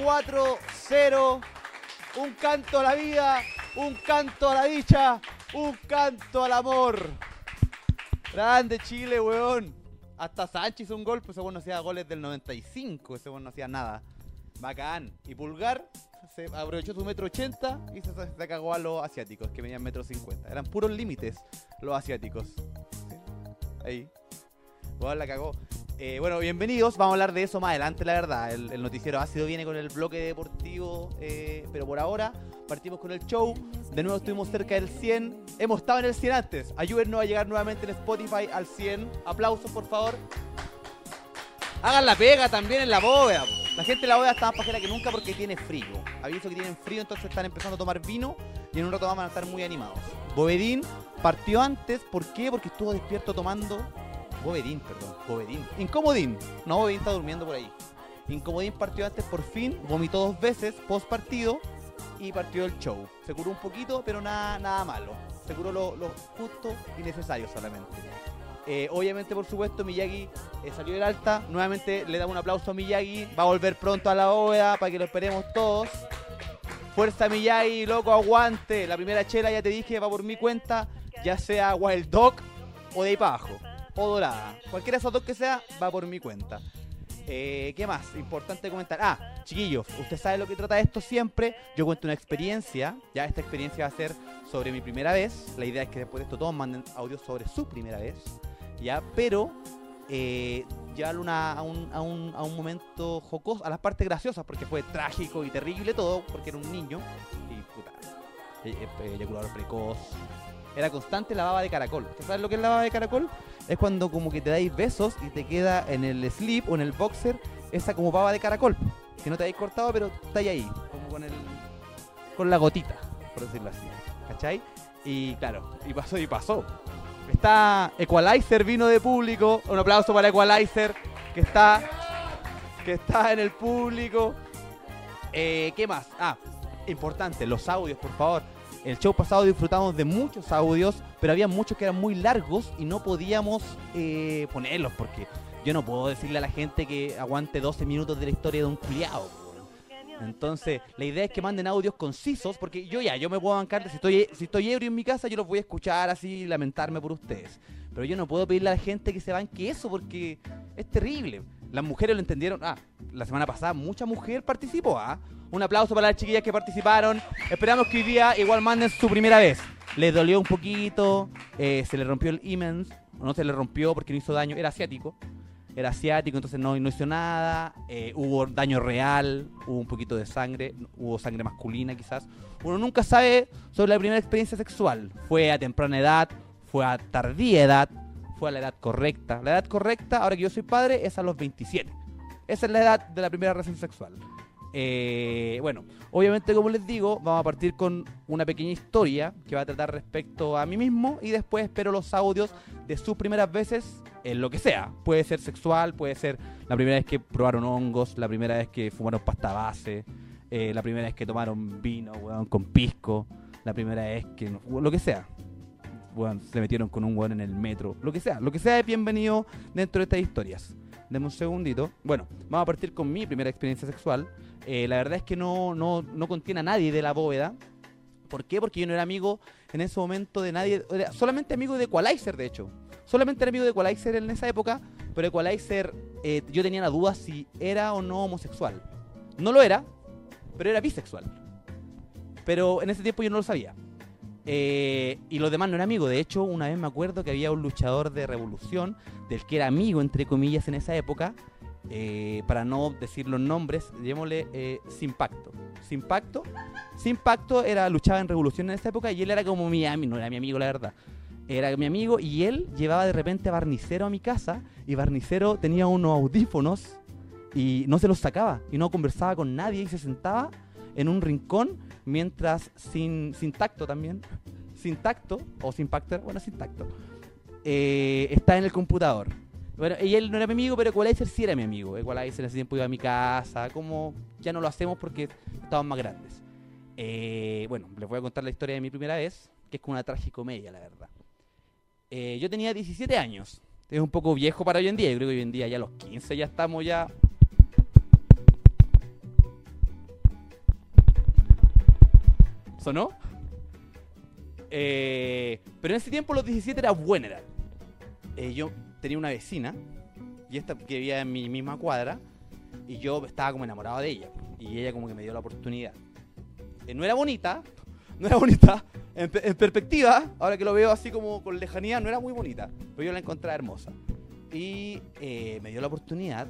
Listo, Chile ganó 4-0. Un canto a la vida, un canto a la dicha, un canto al amor. Grande Chile, weón. Hasta Sánchez hizo un gol, pues ese weón no hacía goles del 95, ese weón no hacía nada. Bacán. Y Pulgar se aprovechó su metro 80 y se, se cagó a los asiáticos, que medían metro 50. Eran puros límites los asiáticos. Ahí. Weón la cagó. Eh, bueno, bienvenidos. Vamos a hablar de eso más adelante, la verdad. El, el noticiero ácido viene con el bloque deportivo, eh, pero por ahora partimos con el show. De nuevo estuvimos cerca del 100. Hemos estado en el 100 antes. Ayúdennos a llegar nuevamente en Spotify al 100. Aplausos, por favor. Hagan la pega también en la bóveda. La gente en la bóveda está más pajera que nunca porque tiene frío. Aviso que tienen frío, entonces están empezando a tomar vino y en un rato van a estar muy animados. Bovedín partió antes. ¿Por qué? Porque estuvo despierto tomando Bovedín, perdón, Bovedín. Incomodín. No, Bovedín está durmiendo por ahí. Incomodín partió antes por fin, vomitó dos veces post partido y partió el show. Se curó un poquito, pero nada, nada malo. Se curó lo, lo justo y necesario solamente. Eh, obviamente, por supuesto, Miyagi eh, salió del alta. Nuevamente le damos un aplauso a Miyagi. Va a volver pronto a la bóveda para que lo esperemos todos. Fuerza Miyagi, loco, aguante. La primera chela, ya te dije, va por mi cuenta. Ya sea Wild Dog o de ahí para abajo o dorada. Cualquiera de esos dos que sea, va por mi cuenta. Eh, ¿Qué más? Importante comentar. Ah, chiquillos, usted sabe lo que trata esto siempre. Yo cuento una experiencia. Ya esta experiencia va a ser sobre mi primera vez. La idea es que después de esto todos manden audios sobre su primera vez. Ya, pero eh, una- a, un, a, un, a un momento jocoso, a las partes graciosas, porque fue trágico y terrible todo, porque era un niño. Y puta, eh, eh, eyaculador precoz. Era constante la baba de caracol. ¿Usted sabe lo que es la baba de caracol? Es cuando como que te dais besos y te queda en el slip o en el boxer esa como baba de caracol. Que no te habéis cortado, pero está ahí, como con el. con la gotita, por decirlo así. ¿Cachai? Y claro, y pasó y pasó. Está Equalizer vino de público. Un aplauso para Equalizer, que está. que está en el público. Eh, ¿Qué más? Ah, importante, los audios, por favor. El show pasado disfrutamos de muchos audios, pero había muchos que eran muy largos y no podíamos eh, ponerlos porque yo no puedo decirle a la gente que aguante 12 minutos de la historia de un culiao. Entonces, la idea es que manden audios concisos, porque yo ya, yo me puedo bancar, si estoy, si estoy ebrio en mi casa, yo los voy a escuchar así, lamentarme por ustedes. Pero yo no puedo pedirle a la gente que se banque eso, porque es terrible. Las mujeres lo entendieron. Ah, la semana pasada mucha mujer participó, ¿ah? Un aplauso para las chiquillas que participaron. Esperamos que hoy día igual manden su primera vez. Les dolió un poquito, eh, se le rompió el imen, o no se le rompió porque no hizo daño, era asiático. Era asiático, entonces no, no hizo nada. eh, hubo daño real, hubo un poquito de sangre, hubo sangre masculina quizás. Uno nunca sabe sobre la primera experiencia sexual. Fue a temprana edad, fue a tardía edad, fue a la edad correcta. La edad correcta, ahora que yo soy padre, es a los 27. Esa es la edad de la primera relación sexual. Eh, bueno, obviamente como les digo, vamos a partir con una pequeña historia que va a tratar respecto a mí mismo y después espero los audios de sus primeras veces en lo que sea. Puede ser sexual, puede ser la primera vez que probaron hongos, la primera vez que fumaron pasta base, eh, la primera vez que tomaron vino, weón, con pisco, la primera vez que... lo que sea. Weón, se metieron con un weón en el metro, lo que sea. Lo que sea es bienvenido dentro de estas historias. Deme un segundito. Bueno, vamos a partir con mi primera experiencia sexual. Eh, la verdad es que no, no, no contiene a nadie de la bóveda. ¿Por qué? Porque yo no era amigo en ese momento de nadie. Solamente amigo de Equalizer, de hecho. Solamente era amigo de Equalizer en esa época. Pero Equalizer, eh, yo tenía la duda si era o no homosexual. No lo era, pero era bisexual. Pero en ese tiempo yo no lo sabía. Eh, y los demás no eran amigos. De hecho, una vez me acuerdo que había un luchador de revolución, del que era amigo, entre comillas, en esa época. eh, para no decir los nombres, llamémosle eh, Sin Pacto. Sin Pacto. Sin Pacto era, luchaba en revolución en esa época y él era como mi amigo, no era mi amigo, la verdad. Era mi amigo y él llevaba de repente a Barnicero a mi casa y Barnicero tenía unos audífonos y no se los sacaba y no conversaba con nadie y se sentaba en un rincón mientras sin, sin tacto también, sin tacto o sin pacto, bueno, sin tacto, eh, está en el computador. Bueno, y él no era mi amigo, pero Equalizer sí era mi amigo. Equalizer en ese tiempo iba a mi casa, como ya no lo hacemos porque estaban más grandes. Eh, bueno, les voy a contar la historia de mi primera vez, que es como una tragicomedia, la verdad. Eh, yo tenía 17 años. Es un poco viejo para hoy en día. Yo creo que hoy en día ya a los 15 ya estamos ya ¿Sonó? Eh, pero en ese tiempo los 17 era buena. Eh, yo tenía una vecina y esta que vivía en mi misma cuadra y yo estaba como enamorado de ella y ella como que me dio la oportunidad. Eh, no era bonita, no era bonita. En, en perspectiva, ahora que lo veo así como con lejanía, no era muy bonita, pero yo la encontraba hermosa. Y eh, me dio la oportunidad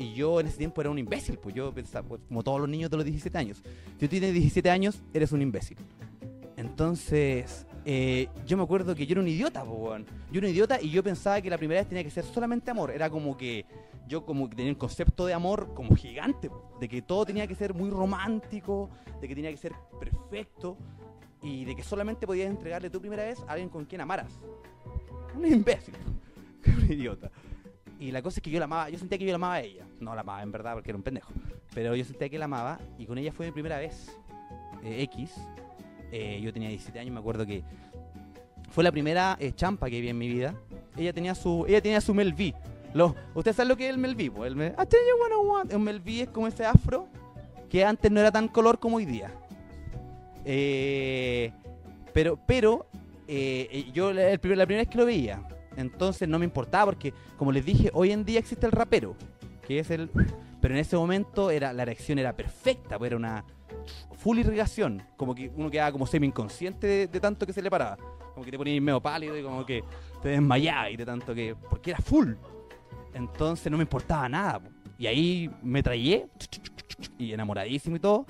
y yo en ese tiempo era un imbécil, pues yo pensaba, pues, como todos los niños de los 17 años. Si tú tienes 17 años, eres un imbécil. Entonces, eh, yo me acuerdo que yo era un idiota, weón. Yo era un idiota y yo pensaba que la primera vez tenía que ser solamente amor. Era como que yo como que tenía un concepto de amor como gigante, de que todo tenía que ser muy romántico, de que tenía que ser perfecto y de que solamente podías entregarle tu primera vez a alguien con quien amaras. Un imbécil, un idiota. Y la cosa es que yo la amaba, yo sentía que yo la amaba a ella. No la amaba en verdad porque era un pendejo. Pero yo sentía que la amaba y con ella fue mi primera vez. eh, X. Eh, yo tenía 17 años, me acuerdo que fue la primera eh, champa que vi en mi vida. Ella tenía su, ella tenía su Mel B. Lo, ¿Usted sabe lo que es el Mel B? po? El Mel. El es como ese afro que antes no era tan color como hoy día. Eh, pero, pero eh, yo la, la primera vez que lo veía, entonces no me importaba porque, como les dije, hoy en día existe el rapero, que es el... Pero en ese momento era, la reacción era perfecta, pues era una full irrigación, como que uno quedaba como semi inconsciente de, de tanto que se le paraba, como que te ponías medio pálido y como que te desmayabas y de tanto que... porque era full. Entonces no me importaba nada. Y ahí me traía y enamoradísimo y todo.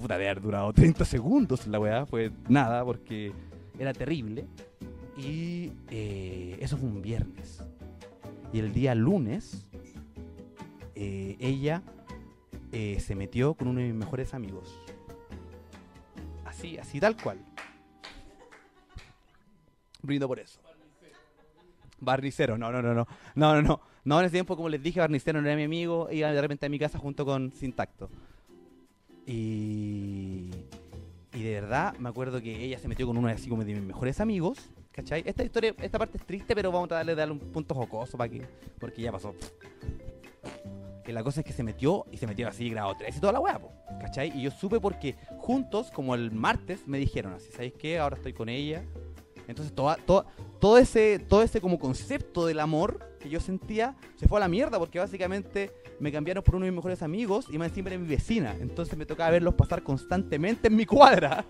Puta, de haber durado 30 segundos la weá. Fue nada porque era terrible. Y eh, eso fue un viernes. Y el día lunes, eh, ella eh, se metió con uno de mis mejores amigos. Así, así tal cual. Brindo por eso. Barnicero, no, no, no, no. No, no, no. No, en ese tiempo, como les dije, Barnicero no era mi amigo. Iba de repente a mi casa junto con Sintacto. Y. Y de verdad, me acuerdo que ella se metió con uno así como de mis mejores amigos. ¿Cachai? Esta historia, esta parte es triste, pero vamos a darle, darle un punto jocoso para que. Porque ya pasó. Que la cosa es que se metió y se metió así grado 3 y toda la weá, ¿cachai? Y yo supe porque juntos, como el martes, me dijeron así, ¿sabéis qué? Ahora estoy con ella. Entonces toda, toda- todo ese, todo ese como concepto del amor que yo sentía se fue a la mierda porque básicamente me cambiaron por uno de mis mejores amigos y más encima era mi vecina. Entonces me tocaba verlos pasar constantemente en mi cuadra.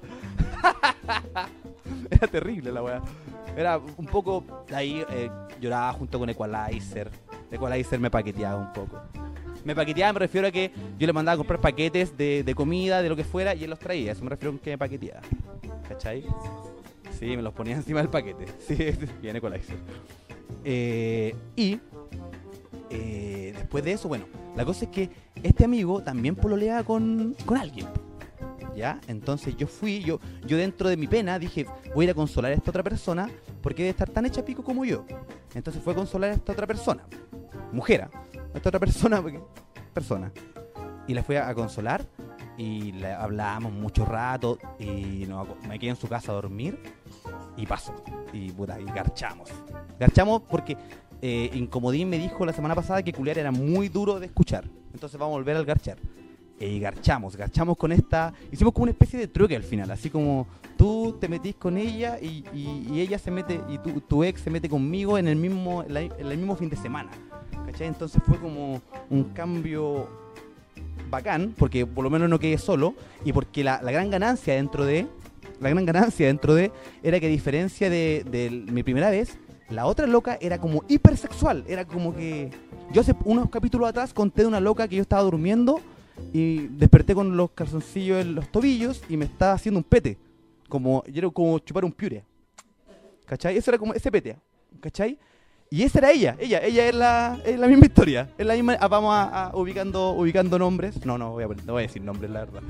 era terrible la weá. Era un poco ahí eh, lloraba junto con Equalizer. Equalizer me paqueteaba un poco. Me paqueteaba, me refiero a que yo le mandaba a comprar paquetes de, de comida, de lo que fuera, y él los traía. Eso me refiero a que me paqueteaba. ¿Cachai? Sí, me los ponía encima del paquete. Sí, viene la eh, Y eh, después de eso, bueno, la cosa es que este amigo también pololeaba con, con alguien. Entonces yo fui, yo, yo dentro de mi pena dije, voy a ir a consolar a esta otra persona porque debe estar tan hecha pico como yo. Entonces fue a consolar a esta otra persona. Mujer, ¿ah? a esta otra persona, persona. Y la fui a, consolar y le hablábamos mucho rato y me quedé en su casa a dormir y pasó. Y puta, y garchamos. Garchamos porque eh, Incomodín me dijo la semana pasada que culiar era muy duro de escuchar. Entonces vamos a volver al garchar. Y garchamos, garchamos con esta. Hicimos como una especie de truque al final, así como tú te metís con ella y, y- y ella se mete, y tu, tu ex se mete conmigo en el mismo, en el mismo fin de semana. ¿Cachai? Entonces fue como un cambio bacán, porque por lo menos no quedé solo, y porque la, la gran ganancia dentro de, la gran ganancia dentro de, era que a diferencia de, de mi primera vez, la otra loca era como hipersexual, era como que, yo hace unos capítulos atrás conté de una loca que yo estaba durmiendo y desperté con los calzoncillos en los tobillos y me estaba haciendo un pete, como, era como chupar un piure, ¿cachai? Eso era como ese pete, ¿cachai? Y esa era ella, ella, ella es la, es la misma historia, es la misma, ah, vamos a, a ubicando, ubicando nombres, no, no voy, a, no voy a decir nombres, la verdad.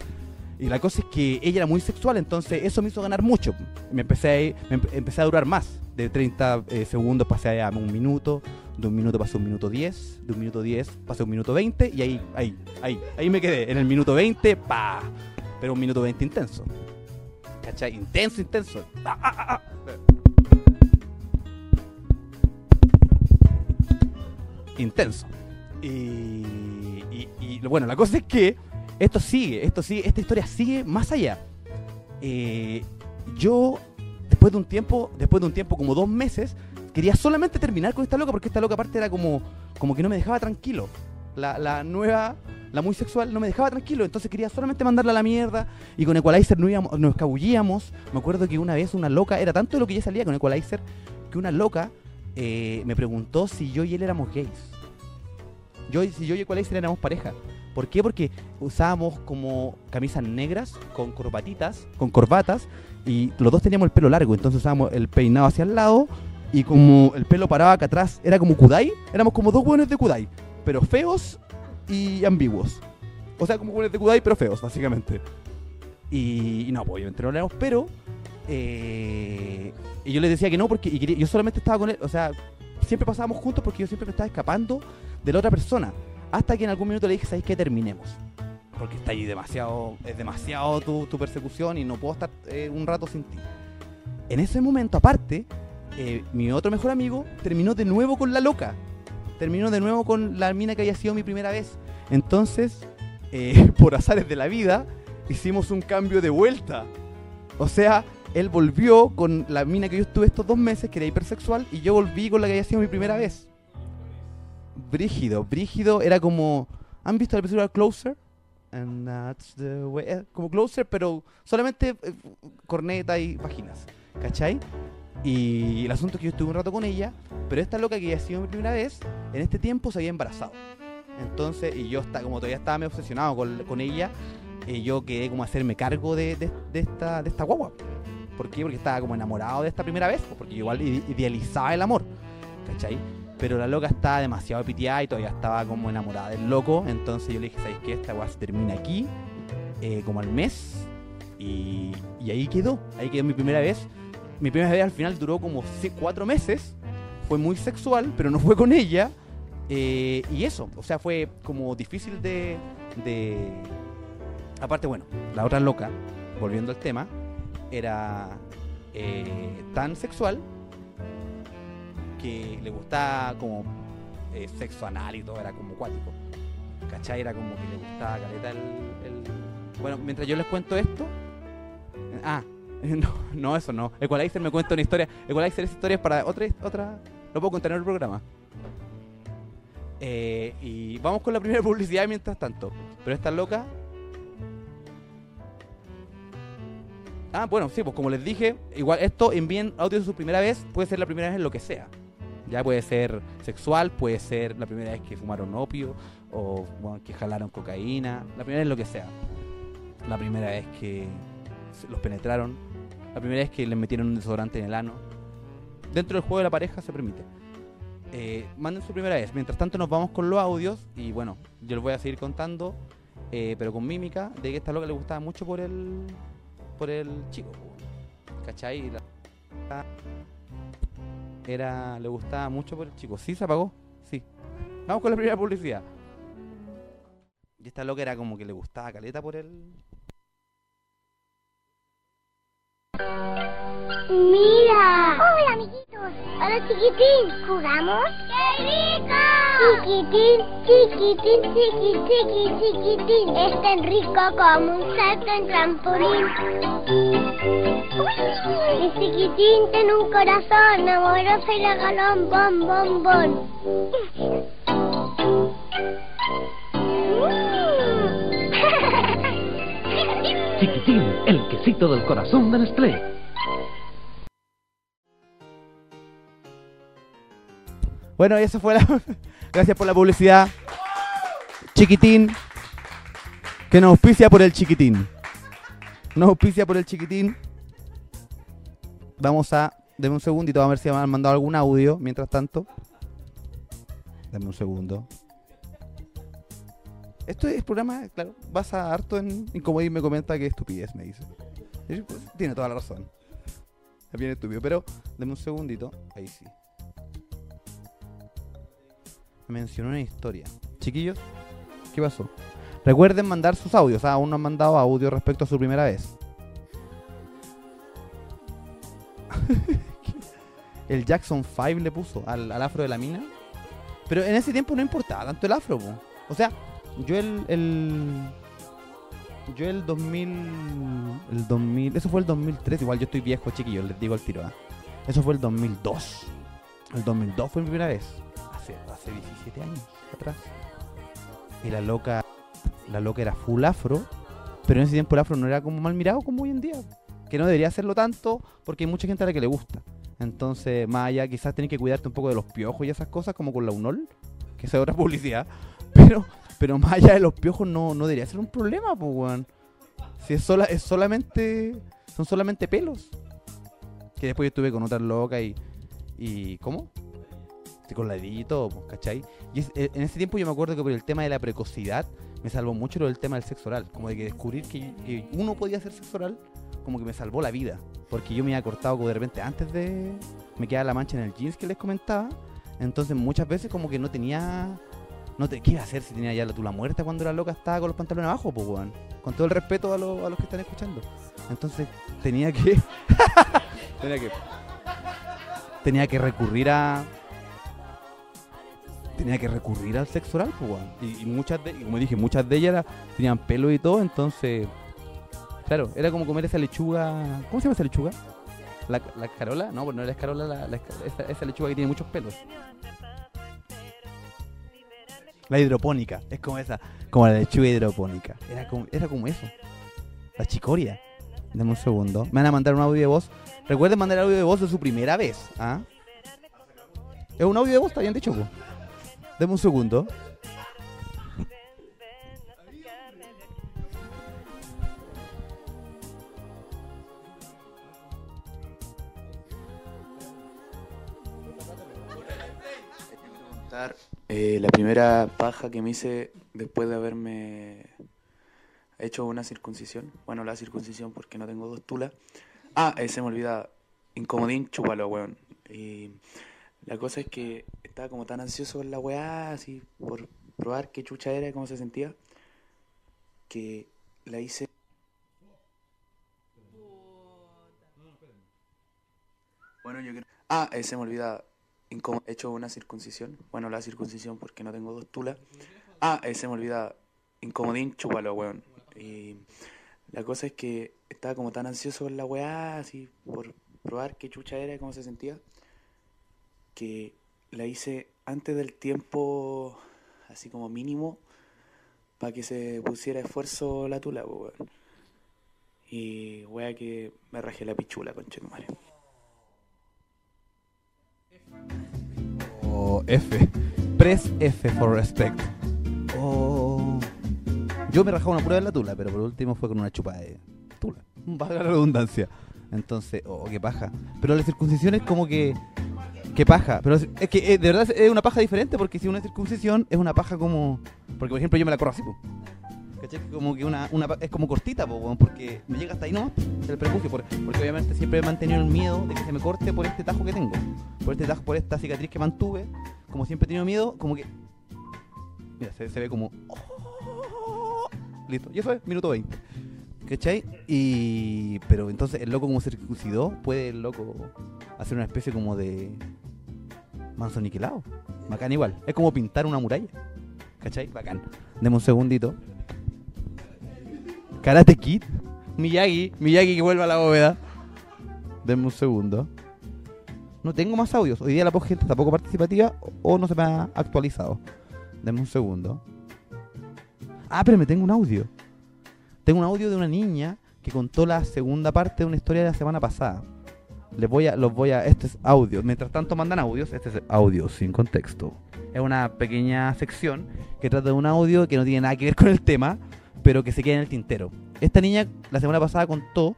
Y la cosa es que ella era muy sexual, entonces eso me hizo ganar mucho. Me empecé a, me empe- empecé a durar más. De 30 eh, segundos pasé a un minuto, de un minuto pasé un minuto 10, de un minuto 10 pasé un minuto 20 y ahí, ahí, ahí, ahí me quedé. En el minuto 20, pa. Pero un minuto 20 intenso. ¿Cachai? Intenso, intenso. Ah, ah, ah, ah. Intenso. Y, y- y, bueno, la cosa es que esto sigue, esto sigue, esta historia sigue más allá. eh, yo, después de un tiempo, después de un tiempo, como dos meses, quería solamente terminar con esta loca, porque esta loca aparte era como, como que no me dejaba tranquilo. La, la nueva, la muy sexual, no me dejaba tranquilo, entonces quería solamente mandarla a la mierda. Y con Equalizer no íbamos, nos escabullíamos. Me acuerdo que una vez una loca, era tanto lo que ya salía con Equalizer, que una loca eh, me preguntó si yo y él éramos gays. Yo, si yo y Equalizer éramos pareja. ¿Por qué? Porque usábamos como camisas negras con corbatitas, con corbatas, y los dos teníamos el pelo largo, entonces usábamos el peinado hacia el lado y como el pelo paraba acá atrás, era como Kudai, éramos como dos buenos de Kudai, pero feos y ambiguos. O sea, como buenos de Kudai, pero feos, básicamente. Y, no, pues obviamente no éramos, pero... eh, y yo le decía que no, porque yo solamente estaba con él, o sea, siempre pasábamos juntos porque yo siempre me estaba escapando de la otra persona. Hasta que en algún minuto le dije, ¿sabes qué? Terminemos. Porque está ahí demasiado, es demasiado tu, tu persecución y no puedo estar eh, un rato sin ti. En ese momento, aparte, eh, mi otro mejor amigo terminó de nuevo con la loca. Terminó de nuevo con la mina que había sido mi primera vez. Entonces, eh, por azares de la vida, hicimos un cambio de vuelta. O sea, él volvió con la mina que yo estuve estos dos meses, que era hipersexual, y yo volví con la que había sido mi primera vez. Brígido, brígido, era como... ¿Han visto la película Closer? And that's the way. eh, Como Closer, pero solamente eh, corneta y vaginas. ¿Cachai? Y el asunto es que yo estuve un rato con ella, pero esta loca que había sido mi primera vez, en este tiempo se había embarazado. Entonces, y yo está, como todavía estaba medio obsesionado con, con ella, eh, yo quedé como a hacerme cargo de, de- esta, de esta guagua. ¿Por qué? Porque estaba como enamorado de esta primera vez, pues, porque igual ide- idealizaba el amor, ¿cachai? Pero la loca estaba demasiado piteada y todavía estaba como enamorada del loco, entonces yo le dije, ¿sabes qué? Esta guagua se termina aquí, eh, como al mes, y, y ahí quedó, ahí quedó mi primera vez. Mi primera vez al final duró como cuatro meses, fue muy sexual, pero no fue con ella, eh, y eso, o sea, fue como difícil de, de... Aparte, bueno, la otra loca, volviendo al tema, era eh, tan sexual que le gustaba como eh, sexo anal y todo, era como cuático. ¿Cachai? Era como que le gustaba caleta el, el- Bueno, mientras yo les cuento esto... Ah, no, no, eso no. Equalizer me cuenta una historia. Equalizer esa historia es para otra... otra lo puedo contar en el programa. Eh, y vamos con la primera publicidad mientras tanto. Pero esta loca. Ah, bueno, sí, pues como les dije, igual esto envíen audio su primera vez, puede ser la primera vez en lo que sea. Ya puede ser sexual, puede ser la primera vez que fumaron opio, o bueno, que jalaron cocaína, la primera vez lo que sea. La primera vez que los penetraron, la primera vez que les metieron un desodorante en el ano. Dentro del juego de la pareja se permite. Eh, manden su primera vez. Mientras tanto nos vamos con los audios y bueno, yo les voy a seguir contando, eh, pero con mímica, de que esta loca le gustaba mucho por el por el chico. ¿Cachai? La- Era, le gustaba mucho por el chico. ¿Sí se apagó? Sí. Vamos con la primera publicidad. Y esta loca era como que le gustaba caleta por el... Mira. Hola, amiguitos. Hola, chiquitín. ¿Jugamos? ¡Qué rico! Chiquitín, chiquitín, chiqui, chiqui, chiquitín. Es tan rico como un salto en trampolín. Mi chiquitín tiene un corazón amoroso y regalón, bom, bom, bom. Mm. Chiquitín, el quesito del corazón de Nestlé. Bueno, y esa fue la... Gracias por la publicidad. Chiquitín. Que nos auspicia por el chiquitín. Nos auspicia por el chiquitín. Vamos a... Deme un segundito, a ver si me han mandado algún audio mientras tanto. Dame un segundo. Esto es programa, claro, basa harto en, como ahí me comenta que estupidez, me dice. Y, pues, tiene toda la razón. Es bien estúpido, pero deme un segundito. Ahí sí. mencionó una historia. Chiquillos, ¿qué pasó? Recuerden mandar sus audios. Ah, aún no han mandado audio respecto a su primera vez. el Jackson 5 le puso al, al afro de la mina. Pero en ese tiempo no importaba tanto el afro, po. O sea, yo el, el. Yo el 2000, el 2000, eso fue el 2003, igual yo estoy viejo, chiquillo, les digo al tiro, ¿ah? Eso fue el 2002. El 2002 fue mi primera vez, hace, hace 17 años atrás. Y la loca, la loca era full afro, pero en ese tiempo el afro no era como mal mirado como hoy en día. Que no debería hacerlo tanto porque hay mucha gente a la que le gusta. Entonces, más allá, quizás tenés que cuidarte un poco de los piojos y esas cosas, como con la UNOL, que es otra publicidad. Pero, pero más allá de los piojos no, no debería ser un problema, pues, weón. Si es, sola, es solamente. Son solamente pelos. Que después yo estuve con otra loca y. y ¿Cómo? Con la y todo, pues, ¿cachai? Y eh, en ese tiempo yo me acuerdo que por el tema de la precocidad me salvó mucho lo del tema del sexo oral. Como de que descubrir que, que uno podía hacer sexo oral, como que me salvó la vida. Porque yo me había cortado como de repente antes de. Me quedaba la mancha en el jeans que les comentaba. Entonces muchas veces como que no tenía. No te, ¿Qué iba a hacer si tenía ya la tula muerta cuando la loca estaba con los pantalones abajo, pues, weón? Con todo el respeto a, lo- a los que están escuchando. Entonces tenía que. tenía que. Tenía que recurrir a. Tenía que recurrir al sexo oral, pues, weón. Y, muchas de, y como dije, muchas de ellas tenían pelo y todo, entonces. Claro, era como comer esa lechuga. ¿Cómo se llama esa lechuga? ¿La, la escarola? No, pues no era la escarola, la, la esa, esa lechuga que tiene muchos pelos. La hidropónica, es como esa, como la lechuga hidropónica. Era como, era como eso. La chicoria. Dame un segundo. Me van a mandar un audio de voz. Recuerden mandar audio de voz de su primera vez. ¿ah? Es un audio de voz, está bien dicho. po. Un segundo. Eh, la primera paja que me hice después de haberme hecho una circuncisión. Bueno, la circuncisión porque no tengo dos tulas. Ah, eh, se me olvida. Incomodín, chúpalo, weón. Y la cosa es que estaba como tan ansioso con la weá, así, por probar qué chucha era y cómo se sentía, que la hice. Bueno, yo creo. Ah, eh, se me olvida. Hecho una circuncisión. Bueno, la circuncisión porque no tengo dos tulas. Ah, eh, se me olvida. Incomodín, chúpalo, weón. Y la cosa es que estaba como tan ansioso con la weá, así, por probar qué chucha era y cómo se sentía, que la hice antes del tiempo, así como mínimo, para que se pusiera esfuerzo la tula, weón. Y weá que me rajé la pichula, conchetumare. O F. Press F for respect. Oh. Yo me rajaba una prueba en la tula, pero por último fue con una chupa de tula. Valga la redundancia. Entonces, oh, qué paja. Pero la circuncisión es como que. Qué paja. Pero es que eh, de verdad es una paja diferente porque si una circuncisión es una paja como. Porque por ejemplo yo me la corro así. Como que una, una es como cortita, porque me llega hasta ahí nomás, el prepucio. por- porque obviamente siempre he mantenido el miedo de que se me corte por este tajo que tengo. Por este tajo, por esta cicatriz que mantuve. Como siempre he tenido miedo, como que. Mira, se, ve como. Listo. Y eso es minuto 20. ¿Cachai? Y. Pero entonces el loco como circuncidó, puede el loco hacer una especie como de. Manso niquelado. Bacán igual. Es como pintar una muralla. ¿Cachai? Bacán. Deme un segundito. Karate Kid. Miyagi. Miyagi que vuelva a la bóveda. Deme un segundo. No tengo más audios. Hoy día la gente está poco participativa o no se me ha actualizado. Deme un segundo. Ah, pero me tengo un audio. Tengo un audio de una niña que contó la segunda parte de una historia de la semana pasada. Les voy a, los voy a, este es audio. Mientras tanto mandan audios, este es audio sin contexto. Es una pequeña sección que trata de un audio que no tiene nada que ver con el tema, pero que se queda en el tintero. Esta niña la semana pasada contó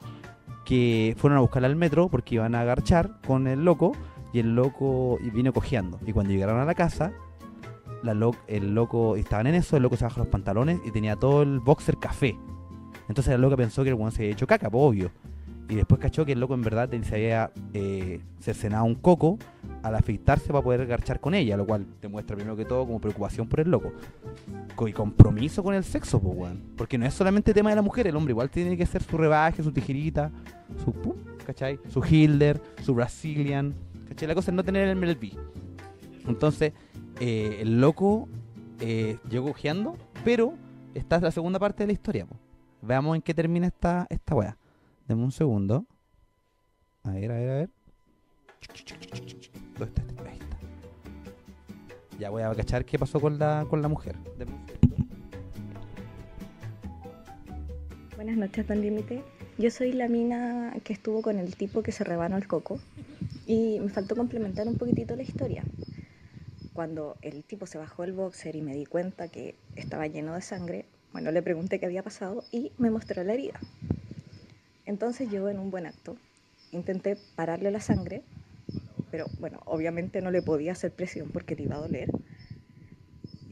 que fueron a buscarla al metro porque iban a agarchar con el loco y el loco vino cojeando. Y cuando llegaron a la casa, la el loco estaban en eso, el loco se bajó los pantalones y tenía todo el boxer café. Entonces la loca pensó que el weón se había hecho caca, obvio. Y después cachó que el loco en verdad se había eh, cercenado un coco al afeitarse para poder garchar con ella, lo cual demuestra primero que todo como preocupación por el loco. Co- Y compromiso con el sexo, pues weón. Porque no es solamente tema de la mujer, el hombre igual tiene que hacer su rebaje, su tijerita, su pum, ¿cachai? Su Hilder, su Brazilian, ¿cachai? La cosa es no tener el MLB. Entonces, eh, el loco eh, llegó cojeando, pero esta es la segunda parte de la historia, po. Veamos en qué termina esta, esta weá. Deme un segundo. A ver, a ver, a ver. ¿Dónde está este? Ahí está. Ya voy a cachar qué pasó con la, con la mujer. Deme un. Buenas noches, Don Límite. Yo soy la mina que estuvo con el tipo que se rebanó el coco y me faltó complementar un poquitito la historia. Cuando el tipo se bajó el boxer y me di cuenta que estaba lleno de sangre, bueno, le pregunté qué había pasado y me mostró la herida. Entonces yo en un buen acto intenté pararle la sangre, pero bueno, obviamente no le podía hacer presión porque le iba a doler.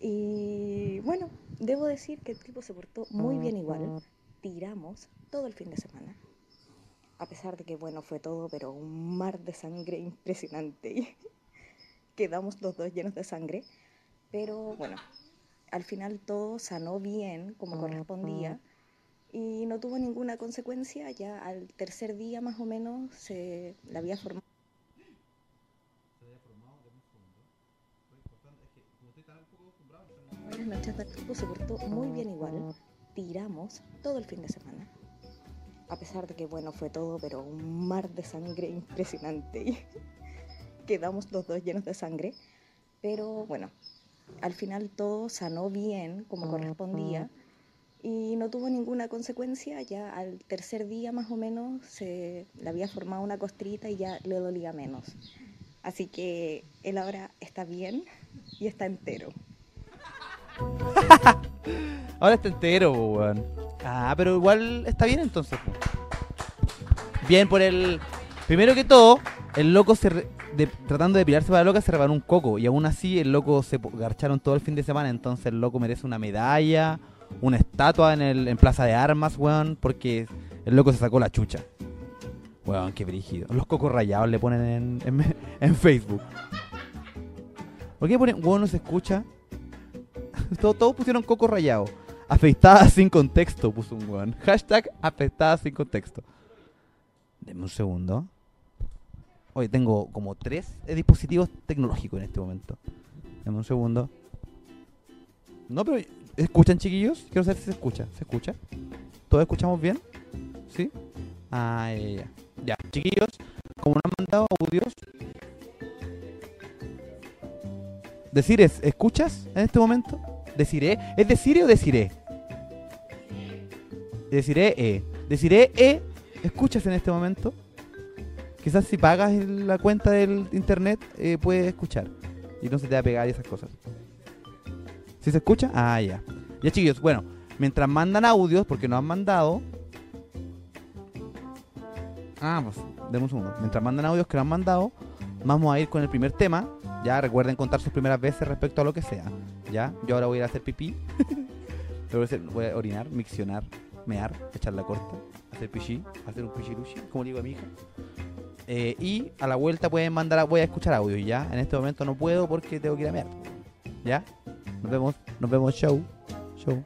Y bueno, debo decir que el tipo se portó muy bien igual. Tiramos todo el fin de semana. A pesar de que, bueno, fue todo, pero un mar de sangre impresionante. Quedamos los dos llenos de sangre. Pero bueno, al final todo sanó bien, como correspondía. Y no tuvo ninguna consecuencia. Ya al tercer día, más o menos, se la había formado. Buenas noches, tipo se portó muy bien igual. Tiramos todo el fin de semana. A pesar de que, bueno, fue todo, pero un mar de sangre impresionante. Quedamos los dos llenos de sangre. Pero bueno, al final todo sanó bien, como correspondía. Y no tuvo ninguna consecuencia. Ya al tercer día, más o menos, se le había formado una costrita y ya le dolía menos. Así que él ahora está bien y está entero. Ahora está entero, weón. Ah, pero igual está bien entonces. Bien por el... Primero que todo, el loco se... re- de- tratando de pirarse para la loca se rebanó un coco. Y aún así el loco se garcharon todo el fin de semana. Entonces el loco merece una medalla, una estatua en, el, Plaza de Armas, weón. Porque el loco se sacó la chucha. Weón, qué brígido. Los cocos rayados le ponen en, en, Facebook. ¿Por qué ponen, weón, no se escucha? Todos, todos pusieron coco rayado. Afeitada sin contexto, puso un weón. Hashtag afeitada sin contexto. Deme un segundo. Oye, tengo como tres dispositivos tecnológicos en este momento. Deme un segundo. No, pero ¿escuchan, chiquillos? Quiero saber si se escucha. ¿Se escucha? ¿Todos escuchamos bien? ¿Sí? Ah, ya, ya. Ya, chiquillos, como no han mandado audios. Decires, ¿escuchas en este momento? Deciré, ¿es deciré o deciré? Deciré, eh. Deciré, eh. ¿Escuchas en este momento? Quizás si pagas la cuenta del internet, eh, puedes escuchar. Y no se te va a pegar y esas cosas. ¿Sí se escucha? Ah, ya. Ya, chiquillos, bueno, mientras mandan audios, porque no han mandado. Ah, pues, denme un segundo. Mientras mandan audios que no han mandado, vamos a ir con el primer tema. Ya recuerden contar sus primeras veces respecto a lo que sea. Ya, yo ahora voy a ir a hacer pipí. Voy a orinar, miccionar, mear, echar la corta, hacer pichí, hacer un pichiruchi, como le digo a mi hija. Eh, y a la vuelta pueden mandar, a- voy a escuchar audio ya. En este momento no puedo porque tengo que ir a mear. ¿Ya? Nos vemos, nos vemos, show. Show.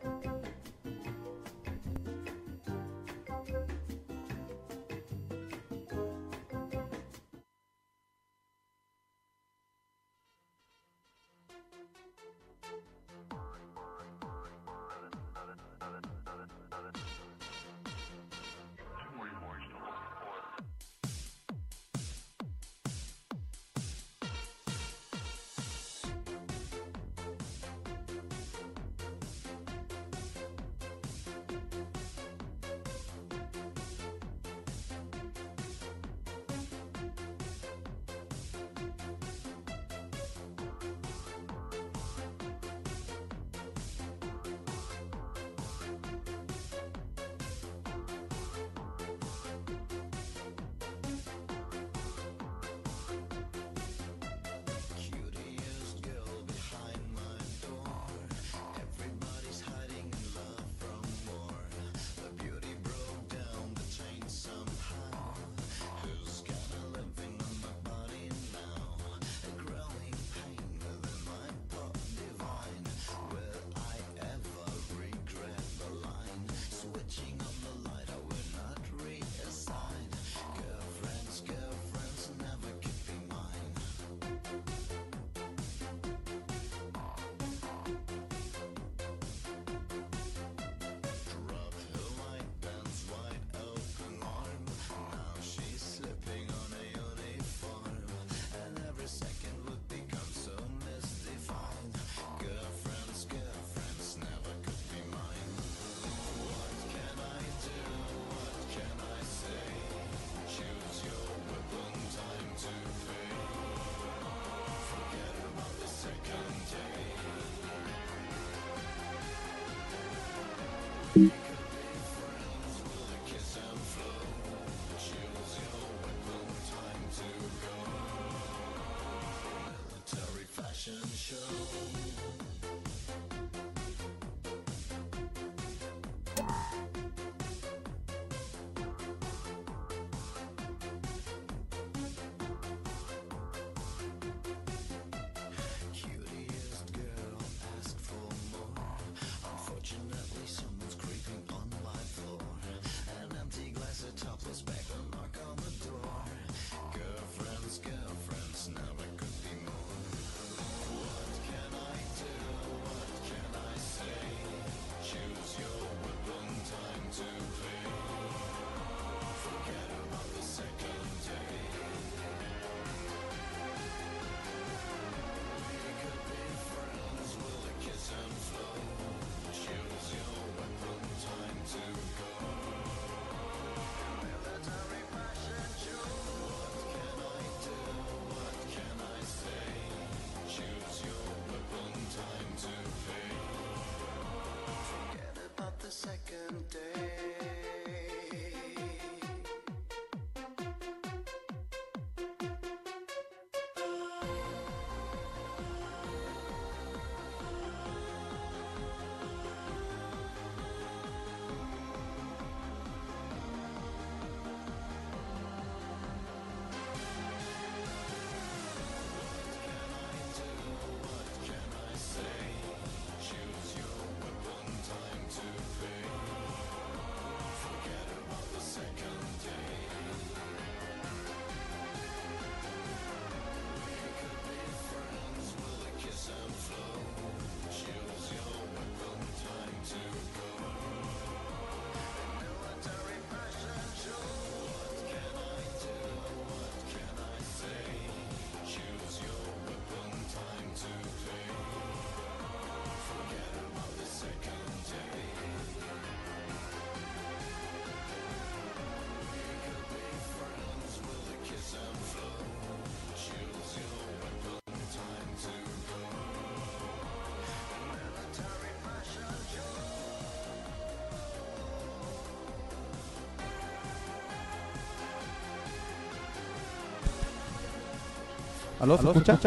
¿Aló? ¿Se escucha?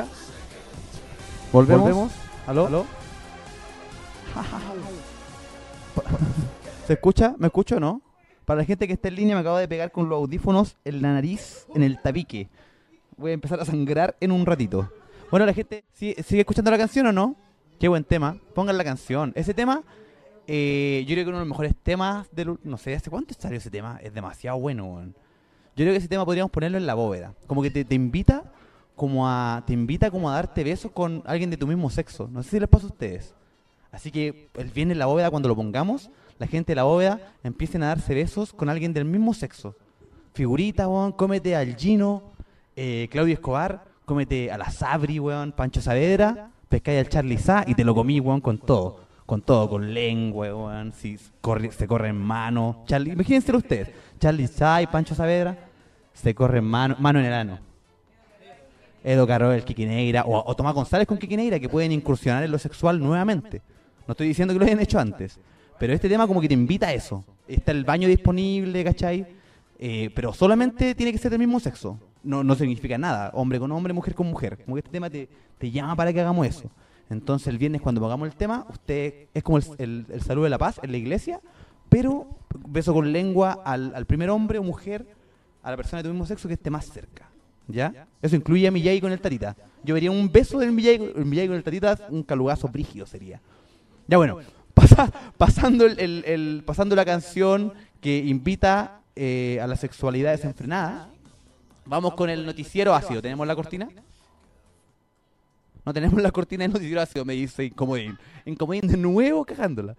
¿Volvemos? ¿Aló? ¿Aló? ¿Se escucha? ¿Me escucho o no? Para la gente que está en línea, me acabo de pegar con los audífonos en la nariz, en el tabique. Voy a empezar a sangrar en un ratito. Bueno, la gente, ¿sigue, sigue escuchando la canción o no? Qué buen tema. Pongan la canción. Ese tema, eh, yo creo que uno de los mejores temas del... No sé, ¿hace cuánto salió ese tema? Es demasiado bueno. Yo creo que ese tema podríamos ponerlo en la bóveda. Como que te, te invita como a te invita como a darte besos con alguien de tu mismo sexo. No sé si les pasa a ustedes. Así que el viernes la bóveda cuando lo pongamos, la gente de la bóveda empiecen a darse besos con alguien del mismo sexo. Figurita, weón, cómete al Gino, eh, Claudio Escobar, cómete a la Sabri, weón, Pancho Saavedra, pescáis al Charlie Sa y te lo comí, weón, con todo. Con todo, con lengua, weón, si corre, se corre en mano. Charlie, imagínenselo ustedes, Charlie Sa y Pancho Saavedra se corre en mano, mano en el ano. Edo Carol, Kiki Neira, o, o Tomás González con Kiki Neira, que pueden incursionar en lo sexual nuevamente. No estoy diciendo que lo hayan hecho antes, pero este tema como que te invita a eso. Está el baño disponible, ¿cachai? Eh, pero solamente tiene que ser del mismo sexo. No, no significa nada, hombre con hombre, mujer con mujer. Como que este tema te, te llama para que hagamos eso. Entonces el viernes cuando pongamos el tema, usted es como el, el- el saludo de la paz en la iglesia, pero beso con lengua al, al primer hombre o mujer, a la persona de tu mismo sexo que esté más cerca. ¿Ya? Eso incluye a Miyagi con el Tatita. Yo vería un beso del Miyagi, el Miyagi con el Tatita, un calugazo brígido sería. Ya bueno, pasa- pasando, el, el- pasando la canción que invita eh, a la sexualidad desenfrenada, vamos con el noticiero ácido. ¿Tenemos la cortina? No tenemos la cortina del noticiero ácido, me dice Incomodín. Incomodín de nuevo cagándola.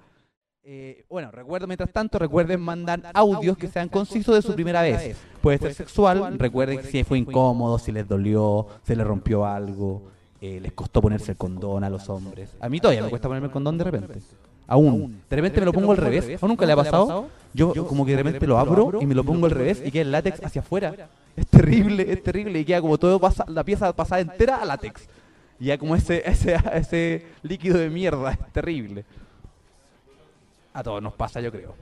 Eh, bueno, recuerdo mientras tanto, recuerden mandar audios que sean concisos de su primera vez. Puede ser sexual, recuerden si fue incómodo, si les dolió, se les rompió algo, eh, les costó ponerse el condón a los hombres. A mí todavía me cuesta ponerme el condón de repente. Aún. De repente me lo pongo al revés. ¿O nunca le ha pasado? Yo como que de repente lo abro y me lo pongo al revés y queda el látex hacia afuera. Es terrible, es terrible. Y queda como todo pasa, la pieza pasada entera a látex. Y ya como ese, ese, ese líquido de mierda, es terrible. A todos nos pasa, yo creo.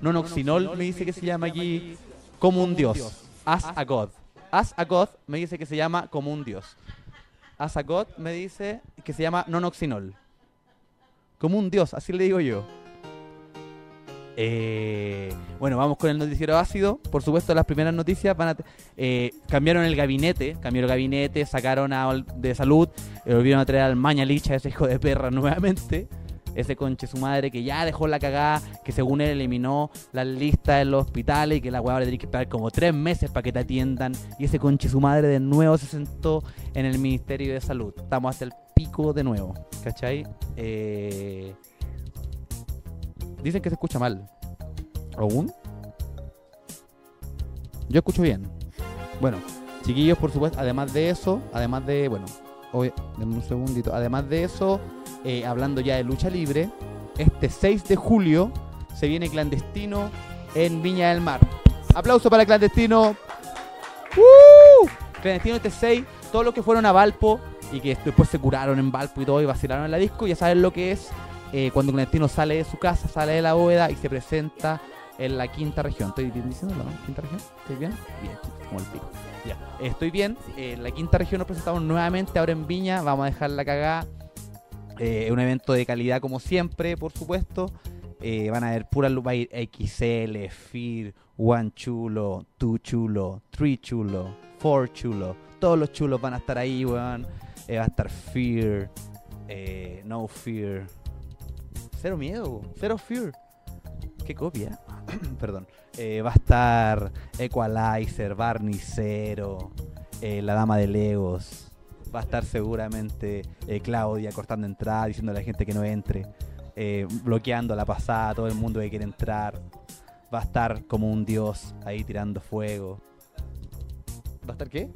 Nonoxinol me dice que se llama aquí como un dios. As a God. As a God me dice que se llama como un dios. As a God me dice que se llama nonoxinol. Como un dios, así le digo yo. Eh, bueno, vamos con el noticiero ácido. Por supuesto, las primeras noticias van a. eh, cambiaron el gabinete, cambiaron el gabinete, sacaron a, de salud, eh, volvieron a traer al Mañalicha, ese hijo de perra, nuevamente. Ese conche su madre que ya dejó la cagada, que según él eliminó las listas en los hospitales y que la weá a tener que esperar como tres meses para que te atiendan. Y ese conche su madre de nuevo se sentó en el Ministerio de Salud. Estamos hasta el pico de nuevo, ¿cachai? Eh, Dicen que se escucha mal. ¿Aún? Yo escucho bien. Bueno, chiquillos, por supuesto, además de eso, además de, bueno, denme un segundito, además de eso, eh, hablando ya de lucha libre, este 6 de julio se viene clandestino en Viña del Mar. Aplauso para clandestino. ¡Uh! Clandestino este 6, todos los que fueron a Valpo y que después se curaron en Valpo y todo y vacilaron en la disco, ya saben lo que es eh, cuando Clandestino sale de su casa, sale de la bóveda y se presenta en la quinta región. ¿Estoy bien diciéndolo, no? ¿Quinta región? ¿Estoy bien? Bien, como el pico. Ya, estoy bien. Eh, en la quinta región nos presentamos nuevamente ahora en Viña. Vamos a dejar la cagada. Eh, un evento de calidad como siempre, por supuesto. Eh, van a ver pura luz. Va a ir XL, FIR, One Chulo, Two Chulo, Three Chulo, Four Chulo. Todos los chulos van a estar ahí, weón. Eh, va a estar Fear, No Fear. Cero miedo, cero fear. Qué copia. Perdón. Va a estar Equalizer, Barney Cero, eh, la Dama de Legos. Va a estar seguramente eh, Claudia cortando entrada, diciendo a la gente que no entre. eh, bloqueando la pasada todo el mundo que quiere entrar. Va a estar como un dios ahí tirando fuego. ¿Va a estar qué?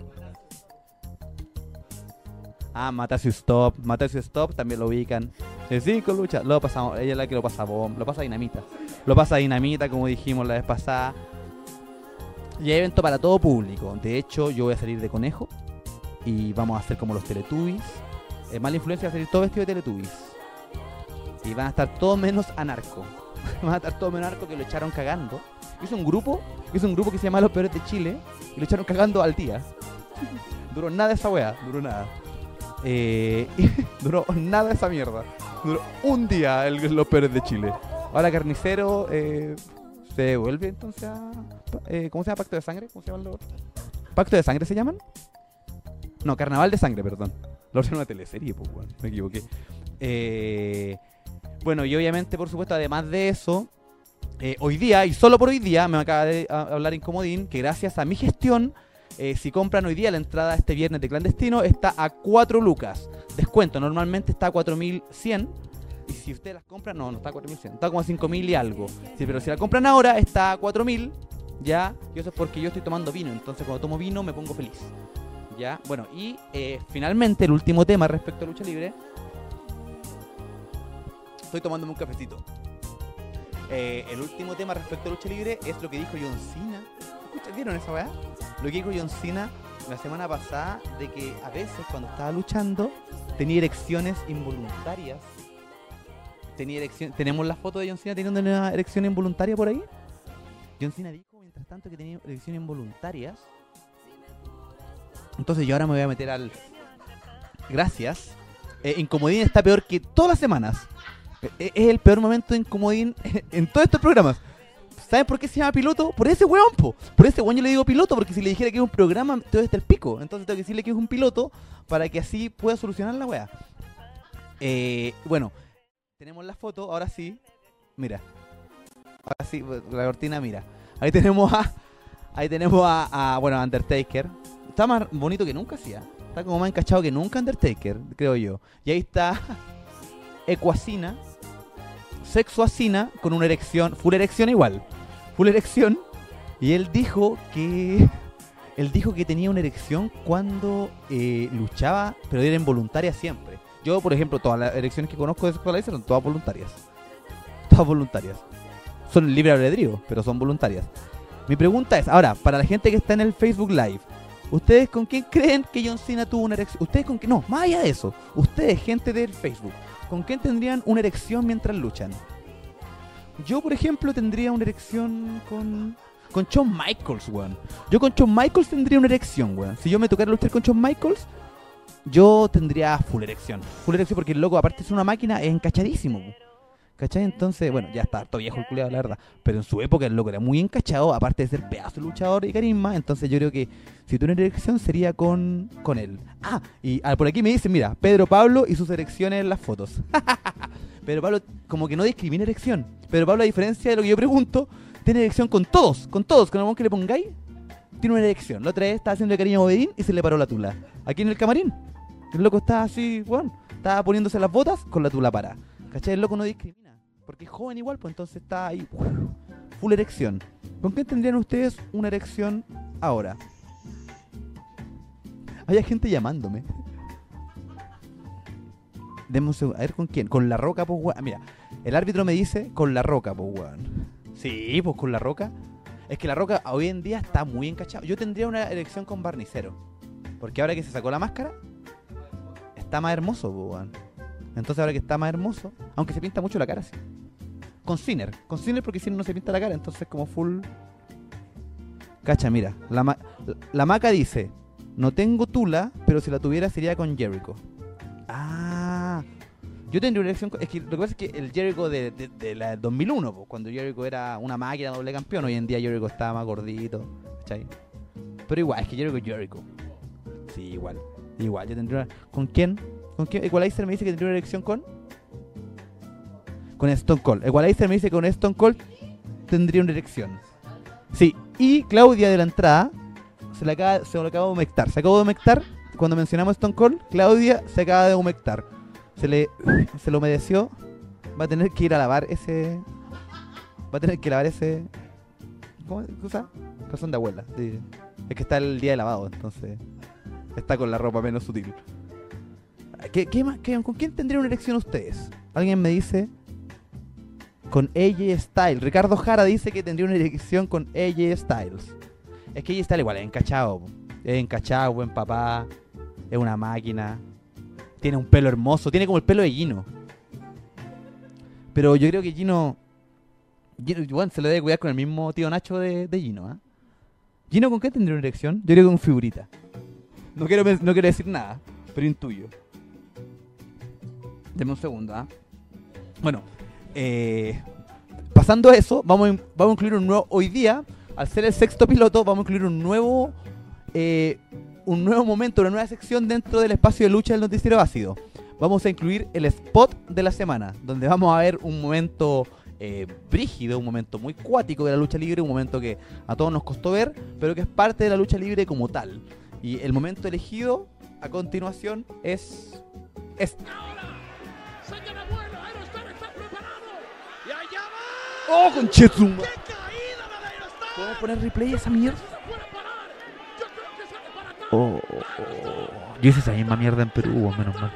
Ah, Matasius Stop. Matasius Stop también lo ubican. De cinco luchas. Lo pasamos. Ella es la que lo pasa bomb. Lo pasa dinamita. Lo pasa dinamita, como dijimos la vez pasada. Y hay evento para todo público. De hecho, yo voy a salir de conejo. Y vamos a hacer como los Teletubbies. Eh, mala influencia va a salir todo vestido de Teletubbies. Y van a estar todos menos anarco. van a estar todos menos anarco que lo echaron cagando. Hizo un grupo. Hizo un grupo que se llama Los Peores de Chile. Y lo echaron cagando al día. Duró nada esa wea. Duró nada. Eh, duró nada esa mierda. Duró un día el, los peores de Chile. Ahora Carnicero eh, se devuelve entonces a... eh, ¿Cómo se llama? ¿Pacto de sangre? ¿Cómo se llama los ¿Pacto de sangre se llaman? No, Carnaval de sangre, perdón. Lo en una teleserie, pues, weón. Me equivoqué. Eh, bueno, y obviamente, por supuesto, además de eso, eh, hoy día, y solo por hoy día, me acaba de hablar Incomodín, que gracias a mi gestión, eh, si compran hoy día la entrada este viernes de clandestino, está a 4 lucas. Descuento, normalmente está a 4100. Y si ustedes las compran, no, no está a 4100, está como a 5000 y algo. Sí, pero si la compran ahora, está a 4000. Ya, y eso es porque yo estoy tomando vino. Entonces, cuando tomo vino, me pongo feliz. Ya, bueno, y eh, finalmente, el último tema respecto a lucha libre. Estoy tomándome un cafecito. Eh, el último tema respecto a lucha libre es lo que dijo John Cena. ¿Escucha- ¿Vieron esa weá? Lo que dijo John Cena la semana pasada de que a veces cuando estaba luchando tenía erecciones involuntarias. Tenía erección, tenemos la foto de John Cena teniendo una erección involuntaria por ahí. John Cena dijo mientras tanto que tenía erecciones involuntarias. Entonces yo ahora me voy a meter al. Gracias. Eh, Incomodín está peor que todas las semanas. Eh, Es el peor momento de Incomodín en todos estos programas. ¿Saben por qué se llama piloto? Por ese weón, po. Por ese weón yo le digo piloto, porque si le dijera que es un programa, todo está el pico. Entonces tengo que decirle que es un piloto para que así pueda solucionar la weá. Eh, bueno, tenemos la foto, ahora sí. Mira. Ahora sí, la cortina, mira. Ahí tenemos a. Ahí tenemos a, a, bueno, a Undertaker. Está más bonito que nunca, sí. ¿ah? Está como más encachado que nunca Undertaker, creo yo. Y ahí está Ecuacina, Sexuacina, con una erección, full erección igual. Full erección. Y él dijo que. Él dijo que tenía una erección cuando eh, luchaba, pero era involuntaria siempre. Yo, por ejemplo, todas las erecciones que conozco de Sexualizer son todas voluntarias. Todas voluntarias. Son libre albedrío, pero son voluntarias. Mi pregunta es, ahora, para la gente que está en el Facebook Live, ¿ustedes con quién creen que John Cena tuvo una erección? ¿Ustedes con qué? No, más allá de eso. Ustedes, gente del Facebook, ¿con quién tendrían una erección mientras luchan? Yo, por ejemplo, tendría una erección con. Con Shawn Michaels, weón. Yo con Shawn Michaels tendría una erección, weón. Si yo me tocara luchar con Shawn Michaels, yo tendría full erección. Full erección porque el loco, aparte ser una máquina, es encachadísimo. ¿Cachai? Entonces, bueno, ya está harto viejo el culiado, la verdad. Pero en su época el loco era muy encachado, aparte de ser pedazo luchador y carisma. Entonces yo creo que si tuviera una erección sería con, con él. Ah, y ah, por aquí me dicen, mira, Pedro Pablo y sus erecciones en las fotos. Pedro Pablo como que no discrimina erección. Pedro Pablo, a diferencia de lo que yo pregunto, tiene erección con todos, con todos. Con el que le pongáis, tiene una erección. La otra vez estaba haciendo cariño a Bobedín y se le paró la tula. Aquí en el camarín. El loco estaba así, bueno, estaba poniéndose las botas con la tula para. ¿Cachai? El loco no discrimina. Porque es joven igual, pues entonces está ahí. Full erección. ¿Con qué tendrían ustedes una erección ahora? Había gente llamándome. Demos. A ver con quién. Con la roca, pues weón. Mira, el árbitro me dice con la roca, pues weón. Sí, pues con la roca. Es que la roca hoy en día está muy encachado. Yo tendría una erección con Barnicero. Porque ahora que se sacó la máscara, está más hermoso, pues weón. Entonces ahora que está más hermoso, aunque se pinta mucho la cara, sí. Con Sinner. Con Sinner porque Sinner no se pinta la cara, entonces como full... Cacha, mira. La, ma- la- maca dice, no tengo tula, pero si la tuviera sería con Jericho. Ah. Yo tendría una elección... Es que lo que pasa es que el Jericho de, de- la del 2001, po, cuando Jericho era una máquina doble campeón, hoy en día Jericho está más gordito. ¿cachai? Pero igual, es que Jericho es Jericho. Sí, igual. Igual, yo tendría una... ¿Con quién? ¿Con quién? Equalizer me dice que tendría una elección con... Con Stone Cold. Equalizer me dice que con Stone Cold tendría una erección. Sí, y Claudia de la entrada se, la acaba, se lo acaba de humectar. Se acabó de humectar cuando mencionamos Stone Cold. Claudia se acaba de humectar. Se le se lo humedeció. Va a tener que ir a lavar ese. Va a tener que lavar ese. ¿Cómo se usa? Calzón de abuela. sí. Es que está el día de lavado, entonces. Está con la ropa menos sutil. ¿Qué, qué más? ¿Con quién tendría una erección ustedes? Alguien me dice con AJ Styles. Ricardo Jara dice que tendría una erección con AJ Styles. Es que AJ Styles igual es encachado. Es encachado, buen papá. Es una máquina. Tiene un pelo hermoso. Tiene como el pelo de Gino. Pero yo creo que Gino. Gino bueno, se le debe cuidar con el mismo tío Nacho de, Gino. ¿ah? ¿Gino con qué tendría una erección? Yo creo que con figurita. No quiero, no quiero decir nada, pero intuyo. Deme un segundo, ¿ah? Bueno, eh, pasando eso, vamos a, incluir un nuevo. Hoy día, al ser el sexto piloto, vamos a incluir un nuevo. eh, un nuevo momento, una nueva sección dentro del espacio de lucha del noticiero ácido. Vamos a incluir el spot de la semana, donde vamos a ver un momento eh, brígido, un momento muy cuático de la lucha libre, un momento que a todos nos costó ver, pero que es parte de la lucha libre como tal. Y el momento elegido a continuación es este. Señor abuelo, Aerostar está preparado. Y allá va. ¡Oh, de Aerostar! ¿Podemos poner replay a esa mierda? Oh, oh, oh. Yo hice esa misma mierda en Perú, oh, menos mal.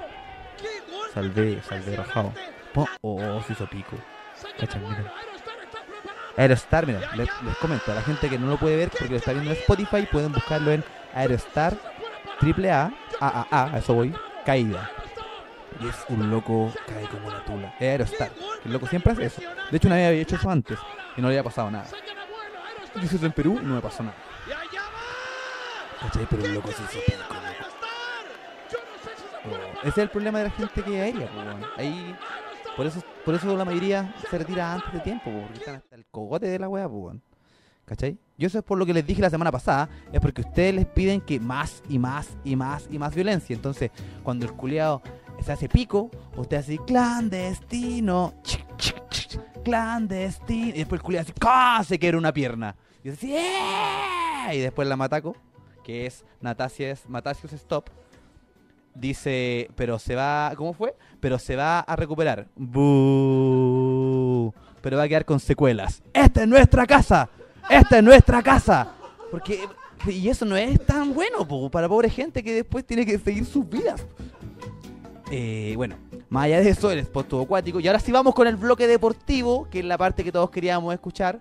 ¡Qué golpe Salvé, salvé rajado. Po- Oh, oh, se hizo pico. Señor Cacha, abuelo, mira. Aerostar mira, les, les comento, a la gente que no lo puede ver porque lo está viendo en Spotify, pueden buscarlo en Aerostar triple A, A, A, A, a eso voy, caída. Y es un loco, cae como una tula. Es Aerostar. El loco siempre hace eso. De hecho, una vez había hecho eso antes y no le había pasado nada. Yo hice eso en Perú no me pasó nada. ¿Cachai? Pero el ¡Qué loco se hizo loco. Oh. Ese es el problema de la gente que es aérea, pues. Ahí, por eso, por eso la mayoría se retira antes de tiempo, po, porque están hasta el cogote de la weá, pues, weón. ¿Cachai? Yo eso es por lo que les dije la semana pasada, es porque ustedes les piden que más y más y más y más violencia. Entonces, cuando el culiado se hace pico, usted hace clandestino, clandestino, y después el culiado así, se quiebra una pierna. Y así, "¡Eh!", y después la mataco, que es Natasias, Matasius Stop, dice, pero se va, ¿cómo fue? Pero se va a recuperar. Bú. Pero va a quedar con secuelas. Esta es nuestra casa. Esta es nuestra casa. Porque y eso no es tan bueno po, para pobre gente que después tiene que seguir sus vidas. Eh, bueno, más allá de eso, el spot acuático. Y ahora sí vamos con el bloque deportivo, que es la parte que todos queríamos escuchar.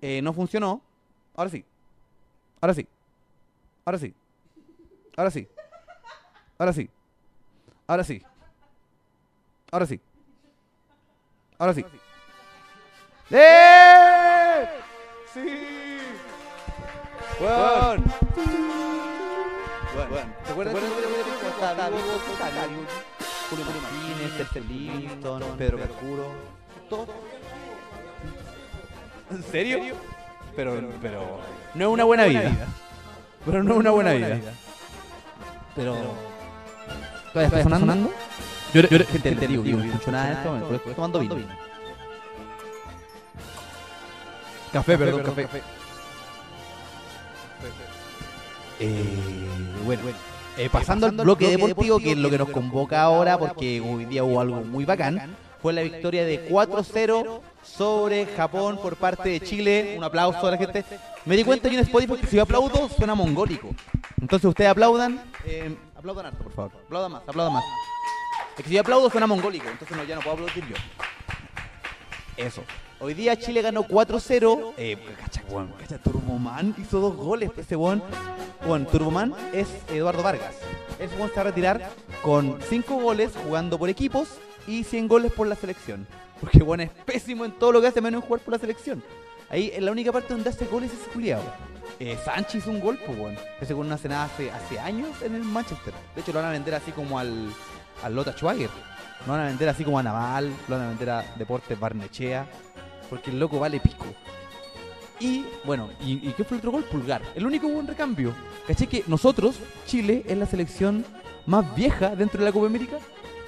Eh, no funcionó. Ahora sí. Ahora sí. Ahora sí. Ahora sí. Ahora sí. Ahora sí. Ahora sí. Ahora sí. ¡Eh! ¡Sí! Weón. Weón. ¿Te acuerdas Octavio? Julio Martínez, Livingston, Pedro Carcuro? Todo. ¿En serio? Pero, pero. No es una buena vida. Pero no es una buena vida. Pero. ¿Todavía está sonando? Yo, yo, yo te, te digo, yo no escucho nada en momento, pero estoy tomando vino. Café, perdón, café. Eh, bueno, eh, pasando al bloque deportivo, que es lo que nos convoca ahora, porque hoy día hubo algo muy bacán, fue la victoria de 4-0 sobre Japón por parte de Chile. Un aplauso a la gente. Me di cuenta que en Spotify que si yo aplaudo suena mongólico. Entonces ustedes aplaudan. Eh, aplaudan harto, por favor. Aplaudan más, aplaudan más. Es que si yo aplaudo suena mongólico, entonces no, ya no puedo aplaudir yo. Eso. Hoy día Chile ganó 4-0. Eh, cacha, weón, cacha, Turboman hizo dos goles. Ese weón, bueno, Turboman es Eduardo Vargas. Ese weón se va a retirar con 5 goles jugando por equipos y 100 goles por la selección. Porque weón es pésimo en todo lo que hace, menos en jugar por la selección. Ahí es la única parte donde hace goles es ese culiado. Eh, Sánchez hizo un gol, pues weón. Ese weón no hace nada hace, hace años en el Manchester. De hecho, lo van a vender así como al, al Lota Schwager. Lo van a vender así como a Naval, lo van a vender a Deportes Barnechea, porque el loco vale pico. Y bueno, ¿y, qué fue el otro gol? Pulgar. El único buen recambio. ¿Caché que nosotros, Chile, es la selección más vieja dentro de la Copa América?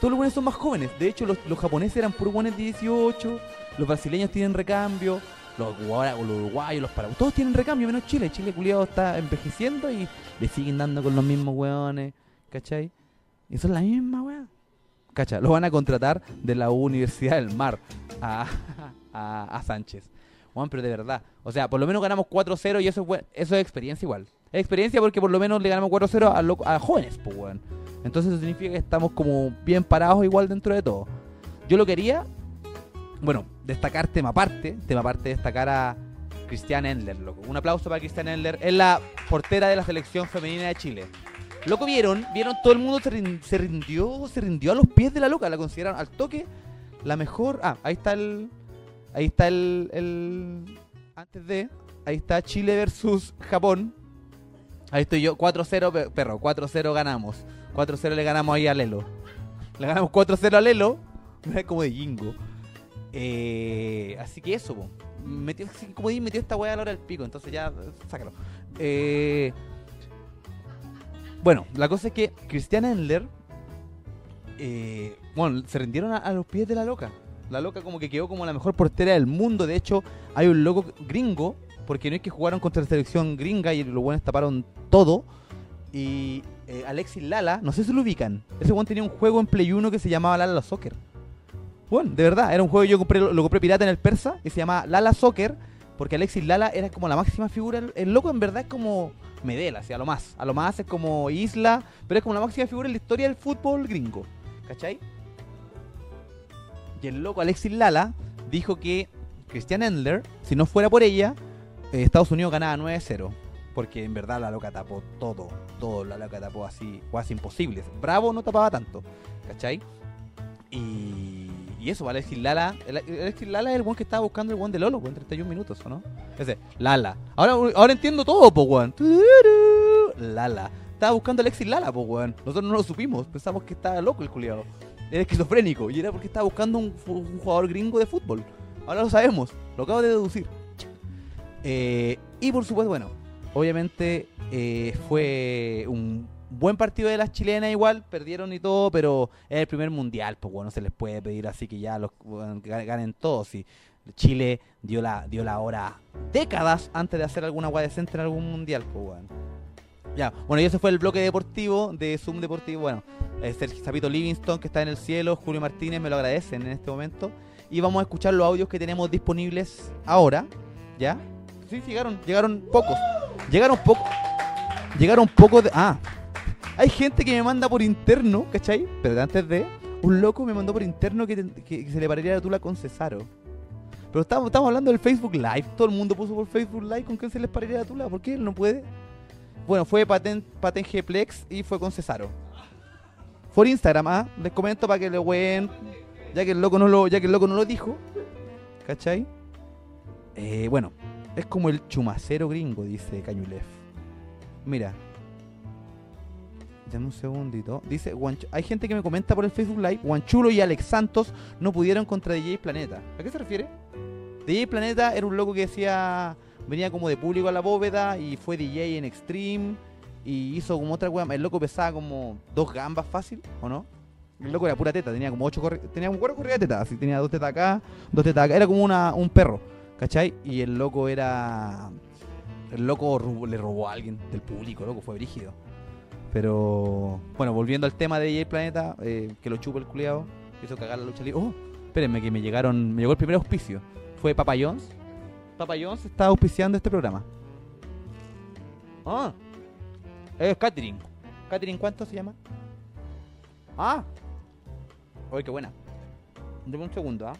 Todos los buenos son más jóvenes. De hecho, los, los japoneses eran puros buenos de 18, los brasileños tienen recambio, los, los uruguayos, los paraguayos, todos tienen recambio, menos Chile. Chile, culiado, está envejeciendo y le siguen dando con los mismos weones. ¿Cachai? Y son la misma weá. Cacha, lo van a contratar de la Universidad del Mar a, a, Sánchez. Juan, pero de verdad. O sea, por lo menos ganamos 4-0 y eso es, eso es experiencia igual. Es experiencia porque por lo menos le ganamos 4-0 a, jóvenes, weón. Entonces eso significa que estamos como bien parados igual dentro de todo. Yo lo quería, bueno, destacar tema aparte, tema aparte destacar a Cristian Endler, loco. Un aplauso para Cristian Endler. Es la portera de la selección femenina de Chile. Loco, vieron, vieron, todo el mundo se, se rindió, se rindió a los pies de la loca, la consideraron al toque la mejor. Ah, ahí está el. Ahí está el. el- antes de. Ahí está Chile versus Japón. Ahí estoy yo, 4-0, pe- perro, 4-0 ganamos. 4-0 le ganamos ahí a Lelo. Le ganamos 4-0 a Lelo. Como de Jingo. Eh, así que eso. Metió, como di, metió esta weá a la hora del pico, entonces ya, sácalo. Eh, bueno, la cosa es que Christian Endler, eh, bueno, se rindieron a, a los pies de la loca. La loca como que quedó como la mejor portera del mundo. De hecho, hay un loco gringo, porque no es que jugaron contra la selección gringa y los buenos taparon todo. Y eh, Alexis Lala, no sé si lo ubican. Ese buen tenía un juego en Play 1 que se llamaba Lala Soccer. Bueno, de verdad, era un juego que yo compré, lo compré pirata en el persa y se llamaba Lala Soccer, porque Alexis Lala era como la máxima figura. El loco en verdad es como Medela, así, a lo más. A lo más es como Isla, pero es como la máxima figura en la historia del fútbol gringo. ¿Cachai? Y el loco Alexis Lala dijo que Christian Endler, si no fuera por ella, eh, Estados Unidos ganaba 9-0. Porque en verdad la loca tapó todo, todo la loca tapó así, cosas imposibles. Bravo no tapaba tanto, ¿cachai? Y, y eso, Alexis Lala, Alexis Lala es el buen que estaba buscando el buen de Lolo, en 31 minutos, ¿o no? Ese, Lala. Ahora, ahora entiendo todo, po, weón. Lala. Estaba buscando a Alexis Lala, po, weón. Nosotros no lo supimos, pensamos que estaba loco el culiado. Era esquizofrénico y era porque estaba buscando un, jugador gringo de fútbol. Ahora lo sabemos, lo acabo de deducir. Eh, y por supuesto, bueno, obviamente eh, fue un buen partido de las chilenas igual, perdieron y todo, pero es el primer mundial, pues bueno, no se les puede pedir así que ya los bueno, ganen todos. Y Chile dio la, dio la hora décadas antes de hacer alguna guay decente en algún mundial, pues bueno. Ya, bueno, y ese fue el bloque deportivo de Zoom Deportivo. Bueno, eh, Sergio Zapito Livingston, que está en el cielo, Julio Martínez, me lo agradecen en este momento. Y vamos a escuchar los audios que tenemos disponibles ahora, ¿ya? Sí, llegaron, llegaron pocos. Llegaron pocos. Llegaron pocos de. Ah, hay gente que me manda por interno, ¿cachai? Pero antes de. Un loco me mandó por interno que, se le pararía la tula con Cesaro. Pero estamos, estamos hablando del Facebook Live. Todo el mundo puso por Facebook Live con que se les pararía la tula. ¿Por qué él no puede? Bueno, fue Paten, Paten Gplex y fue con Cesaro. Por Instagram, ¿ah? Les comento para que le ween. ya que el loco no lo, ya que el loco no lo dijo, ¿cachai? Eh, bueno, es como el chumacero gringo, dice Cañulef. Mira. Dame un segundito. Dice, hay gente que me comenta por el Facebook Live, Guanchulo y Alex Santos no pudieron contra DJ Planeta. ¿A qué se refiere? DJ Planeta era un loco que decía, venía como de público a la bóveda y fue DJ en Extreme y hizo como otra weá. El loco pesaba como dos gambas fácil, ¿o no? El loco era pura teta, tenía como ocho corri- tenía cuatro corridas de teta, así tenía dos tetas acá, dos tetas acá, era como una, un perro, ¿cachai? Y el loco era. El loco le robó a alguien del público, loco, fue brígido. Pero bueno, volviendo al tema de DJ Planeta, eh, que lo chupa el culiado, hizo cagar la lucha libre. Oh, espérenme que me llegaron, me llegó el primer auspicio. Fue Papa John's. Papa John's está auspiciando este programa. Ah, es catering. ¿Catering cuánto se llama? Ah, Uy, qué buena. Deme un segundo, ¿ah?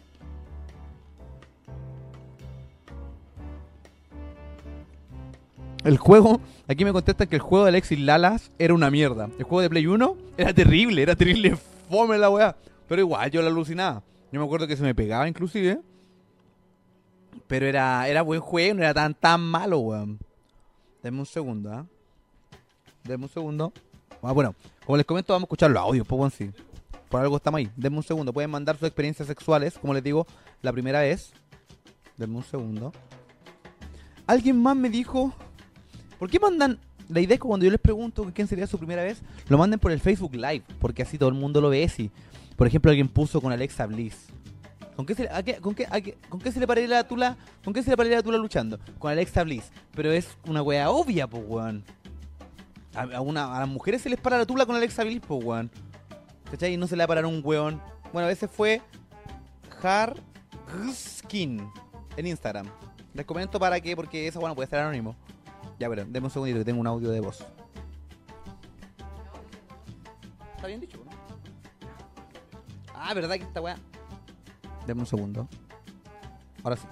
El juego, aquí me contestan que el juego de Alexis Lalas era una mierda. El juego de Play 1 era terrible, era terrible fome la weá. Pero igual, yo lo alucinaba. Yo me acuerdo que se me pegaba inclusive. Pero era, era buen juego, no era tan tan malo, weón. Deme un segundo, ¿ah? Deme un segundo. Ah, bueno, como les comento, vamos a escuchar los audios, pues, sí. Por algo estamos ahí. Denme un segundo. Pueden mandar sus experiencias sexuales, como les digo, la primera vez. Denme un segundo. Alguien más me dijo. ¿Por qué mandan.? La idea es que cuando yo les pregunto quién sería su primera vez, lo manden por el Facebook Live, porque así todo el mundo lo ve. Si, por ejemplo, alguien puso con Alexa Bliss. ¿Con qué, se, le- a a qué- ¿Con qué se le pararía la tula? ¿Con qué se le pararía la tula luchando? Con Alexa Bliss. Pero es una wea obvia, pues, weón. A, a una, a las mujeres se les para la tula con Alexa Bliss, pues, weón. ¿Cachai? Y no se le va a parar un weón. Bueno, a veces fue Skin en Instagram. Les comento para qué, porque esa bueno puede ser anónimo. Ya, pero denme un segundito que tengo un audio de voz. ¿Está bien dicho, no? Ah, ¿verdad que esta weá? Denme un segundo. Ahora sí.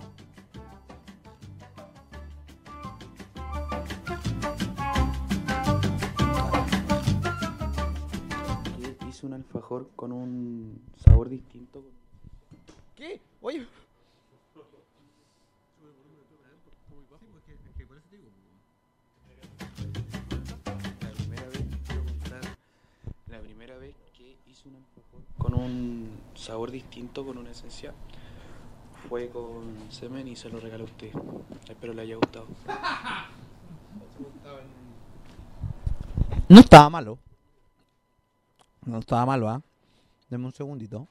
Hice un alfajor con un sabor distinto. ¿Qué? Oye. La primera vez, que hice un alfajor con un sabor distinto, con una esencia, fue con semen y se lo regalé a usted. Espero le haya gustado. No estaba malo. No estaba malo, ¿ah? Denme un segundito.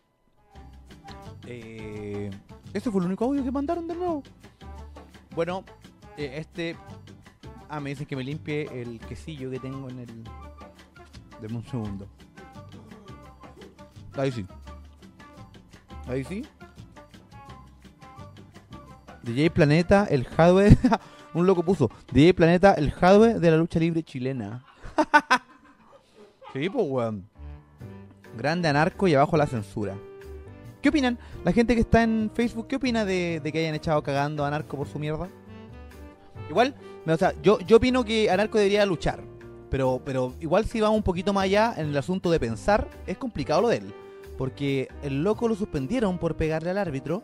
Eh, este fue el único audio que mandaron de nuevo. Bueno, eh, este. Ah, me dicen que me limpie el quesillo que tengo en el. Denme un segundo. Ahí sí. Ahí sí. DJ Planeta, el hardware. un loco puso. DJ Planeta, el hardware de la lucha libre chilena. sí, pues, weón. Grande anarco y abajo la censura. ¿Qué opinan? La gente que está en Facebook, ¿qué opina de, que hayan echado cagando a Anarco por su mierda? Igual, o sea, yo, yo opino que Anarco debería luchar. Pero, pero igual si vamos un poquito más allá en el asunto de pensar, es complicado lo de él. Porque el loco lo suspendieron por pegarle al árbitro.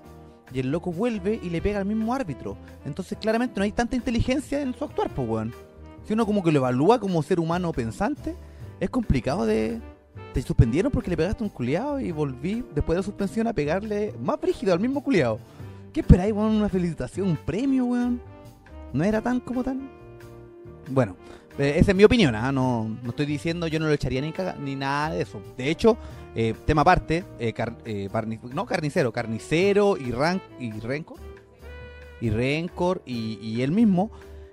Y el loco vuelve y le pega al mismo árbitro. Entonces claramente no hay tanta inteligencia en su actuar, pues weón. Si uno como que lo evalúa como ser humano pensante, es complicado de... Te suspendieron porque le pegaste a un culiado y volví después de la suspensión a pegarle más brígido al mismo culiado. ¿Qué esperáis, weón? ¿Una felicitación? ¿Un premio, weón? ¿No era tan como tan...? Bueno, esa es mi opinión, ¿ah? no, no estoy diciendo yo no lo echaría ni, ni nada de eso. De hecho, eh, tema aparte, eh, car- eh, no carnicero, carnicero y, ran y Rencor, y Rencor y, él mismo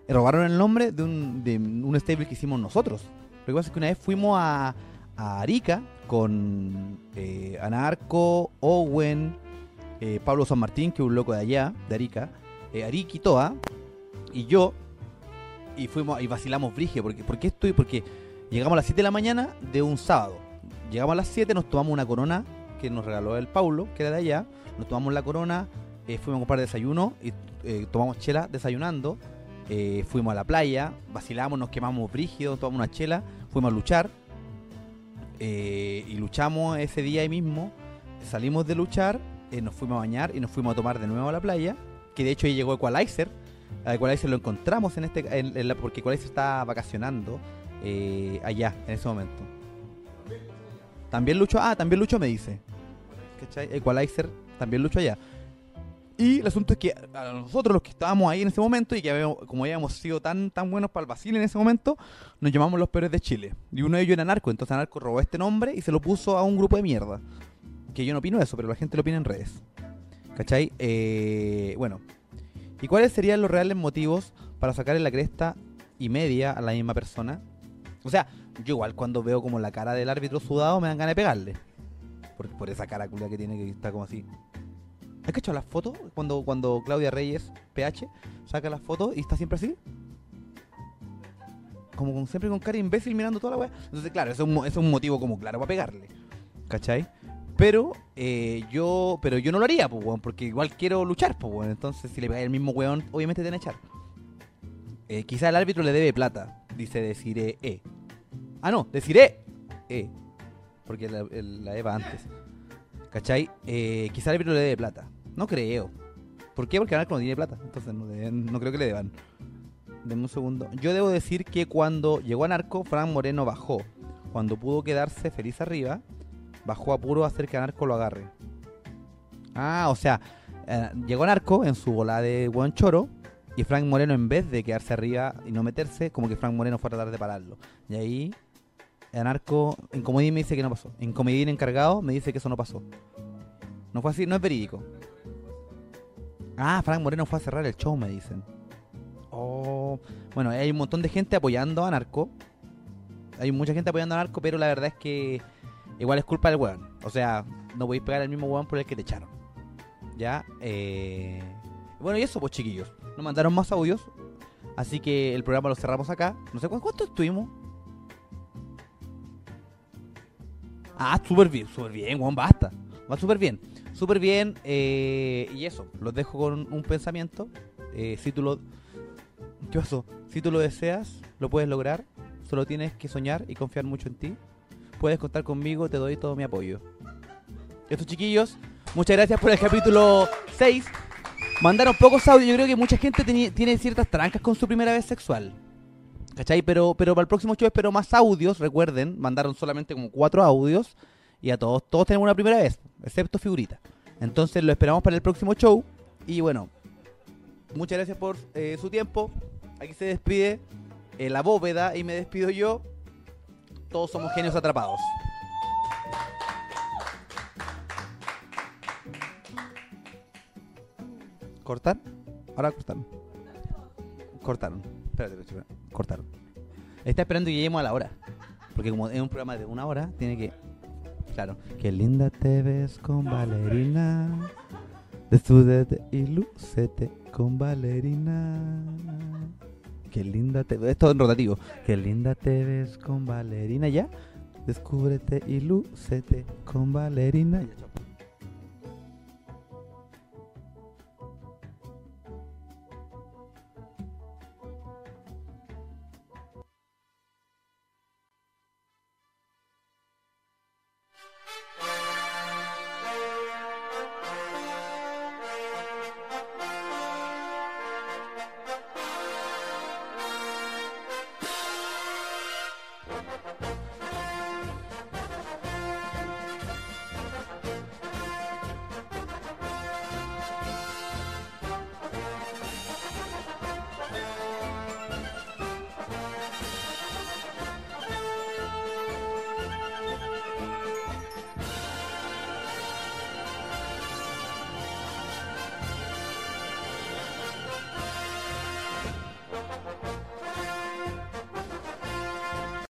eh, robaron el nombre de un, de un stable que hicimos nosotros. Lo que pasa es que una vez fuimos a, a Arica con eh, Anarco, Owen, eh, Pablo San Martín, que es un loco de allá, de Arica, eh, Ariki Toa, y yo, y fuimos y vacilamos brige, porque, ¿por qué estoy? Porque llegamos a las 7 de la mañana de un sábado. Llegamos a las 7, nos tomamos una corona que nos regaló el Paulo, que era de allá, nos tomamos la corona, eh, fuimos a comprar desayuno y eh, tomamos chela desayunando, eh, fuimos a la playa, vacilamos, nos quemamos brígido, tomamos una chela, fuimos a luchar, y luchamos ese día ahí mismo, salimos de luchar, nos fuimos a bañar y nos fuimos a tomar de nuevo a la playa. Que de hecho ahí llegó Equalizer. A Equalizer lo encontramos en este en- en la- porque Equalizer estaba vacacionando eh, allá en ese momento. También Lucho, ah, también Lucho me dice. ¿Cachai? Equalizer también Lucho allá. Y el asunto es que a nosotros los que estábamos ahí en ese momento y que habíamos- como habíamos sido tan tan buenos para el Basil en ese momento, nos llamamos los peores de Chile. Y uno de ellos era Narco, entonces Narco robó este nombre y se lo puso a un grupo de mierda. Que yo no opino eso, pero la gente lo opina en redes. ¿Cachai? Eh, bueno. ¿Y cuáles serían los reales motivos para sacarle la cresta y media a la misma persona? O sea, yo igual cuando veo como la cara del árbitro sudado me dan ganas de pegarle. Por, esa cara culia que tiene que está como así. ¿Has cachado las fotos? Cuando, cuando Claudia Reyes, PH, saca las fotos y está siempre así. Como siempre con cara imbécil mirando toda la weá. Entonces, claro, eso es un, es un motivo como claro para pegarle. ¿Cachai? Pero eh, yo pero yo no lo haría, pues, porque igual quiero luchar, pues. Entonces, si le pegáis el mismo weón, obviamente te van a echar. Eh, quizá el árbitro le debe plata, dice Desiree E. Ah, no, Desiree E. Porque la, la Eva antes. ¿Cachai? Eh, quizá el árbitro le debe plata. No creo. ¿Por qué? Porque Anarco no tiene plata. Entonces no, no creo que le deban. Deme un segundo. Yo debo decir que cuando llegó a Narco, Fran Moreno bajó. Cuando pudo quedarse feliz arriba, bajó a puro a hacer que Narco lo agarre. Ah, o sea, eh, llegó Narco en su bola de buen choro. Y Frank Moreno, en vez de quedarse arriba y no meterse, como que Frank Moreno fue a tratar de pararlo. Y ahí, Anarco, en Comodín me dice que no pasó. En Comodín encargado me dice que eso no pasó. No fue así, no es verídico. Ah, Frank Moreno fue a cerrar el show, me dicen. Oh, bueno, hay un montón de gente apoyando a Narco. Hay mucha gente apoyando a Narco, pero la verdad es que igual es culpa del weón. O sea, no podéis pegar al mismo weón por el que te echaron. Ya, eh... Bueno, y eso, pues chiquillos. Nos mandaron más audios. Así que el programa lo cerramos acá. No sé cu- cuánto estuvimos. Ah, súper bien, súper bien, weón, basta. Va súper bien. Súper bien. eh, y eso, los dejo con un pensamiento. Eh, si tú lo. ¿Qué pasó? Si tú lo deseas, lo puedes lograr. Solo tienes que soñar y confiar mucho en ti. Puedes contar conmigo, te doy todo mi apoyo. Estos chiquillos, muchas gracias por el capítulo 6. Mandaron pocos audios. Yo creo que mucha gente tiene ciertas trancas con su primera vez sexual. ¿Cachai? Pero, pero para el próximo show espero más audios. Recuerden, mandaron solamente como cuatro audios. Y a todos, todos tenemos una primera vez, excepto figurita. Entonces lo esperamos para el próximo show. Y bueno, muchas gracias por eh, su tiempo. Aquí se despide eh, la bóveda y me despido yo. Todos somos genios atrapados. ¿Cortar? Ahora cortaron. Cortaron. Espérate, espérate, cortaron. Está esperando que lleguemos a la hora. Porque como es un programa de una hora, tiene que... Claro. Qué linda te ves con Valerina. Desnúdate y lúcete con Valerina. Qué linda te ves. Esto en rotativo. Qué linda te ves con Valerina. ¿Ya? Descúbrete y lúcete con Valerina. Ya.